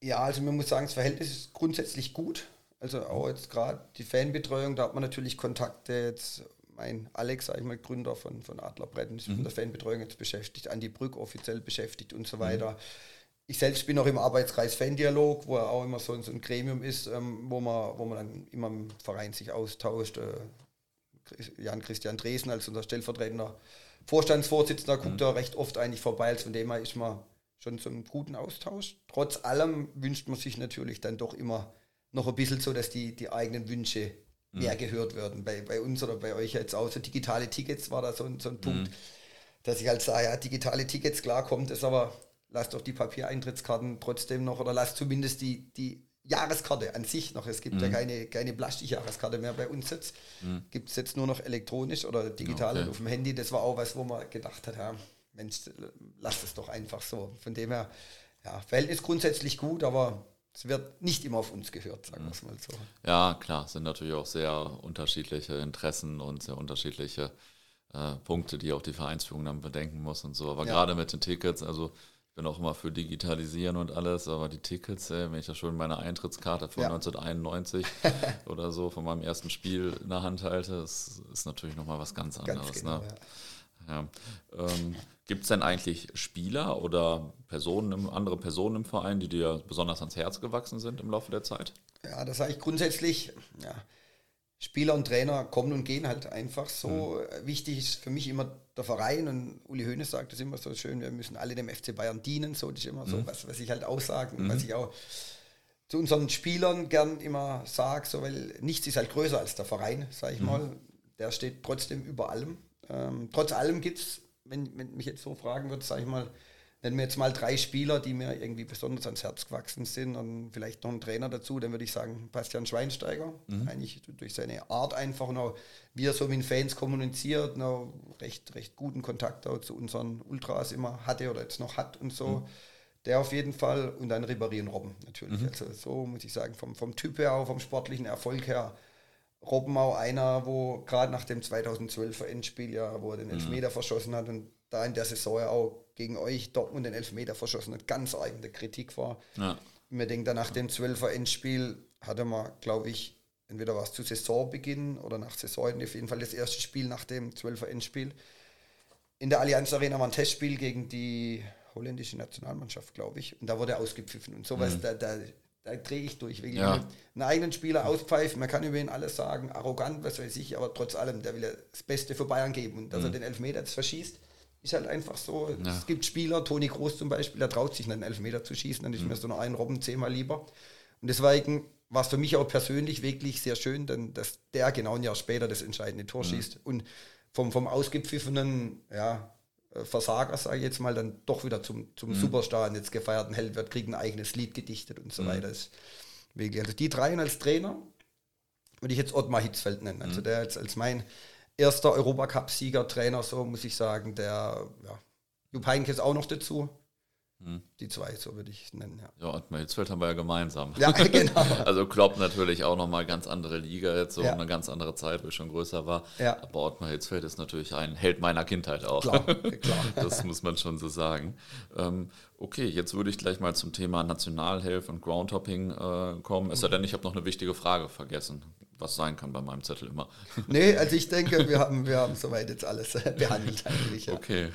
Ja, also man muss sagen, das Verhältnis ist grundsätzlich gut. Also auch jetzt gerade die Fanbetreuung, da hat man natürlich Kontakte. Jetzt mein Alex, sag ich mal, Gründer von, von Adlerbretten, ist mhm. von der Fanbetreuung jetzt beschäftigt, Andi Brück offiziell beschäftigt und so weiter. Mhm ich selbst bin auch im Arbeitskreis Fan-Dialog, wo er auch immer so, so ein Gremium ist, ähm, wo, man, wo man dann immer im Verein sich austauscht. Äh, Jan Christian Dresen als unser stellvertretender Vorstandsvorsitzender guckt mhm. da recht oft eigentlich vorbei, als von dem her ist man schon so einem guten Austausch. Trotz allem wünscht man sich natürlich dann doch immer noch ein bisschen so, dass die, die eigenen Wünsche mhm. mehr gehört werden. Bei, bei uns oder bei euch jetzt auch so digitale Tickets war da so, so ein Punkt, mhm. dass ich halt sage, ja, digitale Tickets, klar kommt es aber lasst doch die Papiereintrittskarten trotzdem noch oder lasst zumindest die, die Jahreskarte an sich noch. Es gibt mhm. ja keine, keine Plastikjahreskarte mehr bei uns jetzt. Mhm. Gibt es jetzt nur noch elektronisch oder digital okay. auf dem Handy. Das war auch was, wo man gedacht hat, ja, Mensch, lasst es doch einfach so. Von dem her, ja, Verhältnis grundsätzlich gut, aber es wird nicht immer auf uns gehört, sagen wir es mal so. Ja, klar, es sind natürlich auch sehr unterschiedliche Interessen und sehr unterschiedliche äh, Punkte, die auch die Vereinsführung dann bedenken muss und so. Aber ja. gerade mit den Tickets, also bin auch immer für Digitalisieren und alles, aber die Tickets, ey, wenn ich da schon meine Eintrittskarte von ja. 1991 oder so von meinem ersten Spiel in der Hand halte, ist, ist natürlich nochmal was ganz anderes. Ganz genau, ne? ja. Ja. Ähm, Gibt es denn eigentlich Spieler oder Personen, andere Personen im Verein, die dir besonders ans Herz gewachsen sind im Laufe der Zeit? Ja, das sage ich grundsätzlich. Ja, Spieler und Trainer kommen und gehen halt einfach so. Mhm. Wichtig ist für mich immer der Verein und Uli Hoeneß sagt es immer so schön, wir müssen alle dem FC Bayern dienen, so das ist immer mhm. so, was, was ich halt aussage mhm. was ich auch zu unseren Spielern gern immer sage, so, weil nichts ist halt größer als der Verein, sage ich mhm. mal. Der steht trotzdem über allem. Ähm, trotz allem gibt es, wenn, wenn mich jetzt so fragen würde, sage ich mal, nennen wir jetzt mal drei Spieler, die mir irgendwie besonders ans Herz gewachsen sind und vielleicht noch einen Trainer dazu, dann würde ich sagen Bastian Schweinsteiger. Mhm. Eigentlich durch seine Art einfach noch, wie er so mit Fans kommuniziert, noch recht, recht guten Kontakt auch zu unseren Ultras immer hatte oder jetzt noch hat und so. Mhm. Der auf jeden Fall und dann Ribéry und Robben natürlich. Mhm. Also so muss ich sagen, vom, vom Typ her, auch vom sportlichen Erfolg her, Robben auch einer, wo gerade nach dem 2012er Endspiel, ja, wo er den mhm. Elfmeter verschossen hat und da in der Saison ja auch gegen euch Dortmund den Elfmeter verschossen hat, ganz eigene Kritik war. Ja. Mir denkt, nach dem 12er Endspiel hatte man, glaube ich, entweder war es zu Saisonbeginn oder nach Saison, auf jeden Fall das erste Spiel nach dem 12er Endspiel. In der Allianz Arena war ein Testspiel gegen die holländische Nationalmannschaft, glaube ich. Und da wurde ausgepfiffen. Und sowas, mhm. da, da, da drehe ich durch. Wirklich ja. einen eigenen Spieler auspfeifen, man kann über ihn alles sagen, arrogant, was weiß ich, aber trotz allem, der will ja das Beste für Bayern geben. Und dass mhm. er den Elfmeter jetzt verschießt, ist halt einfach so. Ja. Es gibt Spieler, Toni Groß zum Beispiel, der traut sich einen Elfmeter zu schießen, dann ist mhm. mir so noch ein Robben zehnmal lieber. Und deswegen war es für mich auch persönlich wirklich sehr schön, denn dass der genau ein Jahr später das entscheidende Tor mhm. schießt und vom, vom ausgepfiffenen ja, Versager, sage ich jetzt mal, dann doch wieder zum, zum mhm. Superstar und jetzt gefeierten Held wird, kriegt ein eigenes Lied gedichtet und so mhm. weiter. Das wirklich, also die drei als Trainer würde ich jetzt Ottmar Hitzfeld nennen. Also mhm. der jetzt als mein erster Europacup-Sieger-Trainer, so muss ich sagen, der ja, Jupp Heynckes auch noch dazu. Hm. Die zwei, so würde ich es nennen, ja. Ja, und Hitzfeld haben wir ja gemeinsam. Ja, genau. also Klopp natürlich auch nochmal ganz andere Liga jetzt, so ja. eine ganz andere Zeit, wo ich schon größer war. Ja. Aber Ottmar Hitzfeld ist natürlich ein Held meiner Kindheit auch. Klar, klar. das muss man schon so sagen. Ähm, okay, jetzt würde ich gleich mal zum Thema Nationalhelf und Groundhopping äh, kommen. Es sei denn, ich habe noch eine wichtige Frage vergessen was sein kann bei meinem Zettel immer. Nee, also ich denke, wir haben, wir haben soweit jetzt alles behandelt eigentlich. Ja. Okay.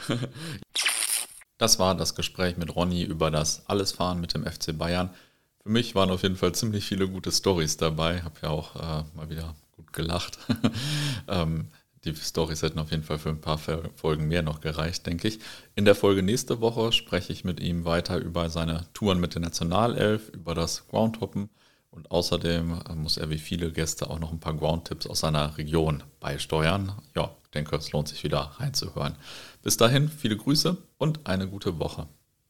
Das war das Gespräch mit Ronny über das Allesfahren mit dem FC Bayern. Für mich waren auf jeden Fall ziemlich viele gute Stories dabei. Habe ja auch äh, mal wieder gut gelacht. ähm, die Stories hätten auf jeden Fall für ein paar Folgen mehr noch gereicht, denke ich. In der Folge nächste Woche spreche ich mit ihm weiter über seine Touren mit der Nationalelf, über das Groundhoppen und außerdem äh, muss er wie viele Gäste auch noch ein paar Ground-Tipps aus seiner Region beisteuern. Ja, ich denke, es lohnt sich wieder reinzuhören. Bis dahin, viele Grüße und eine gute Woche.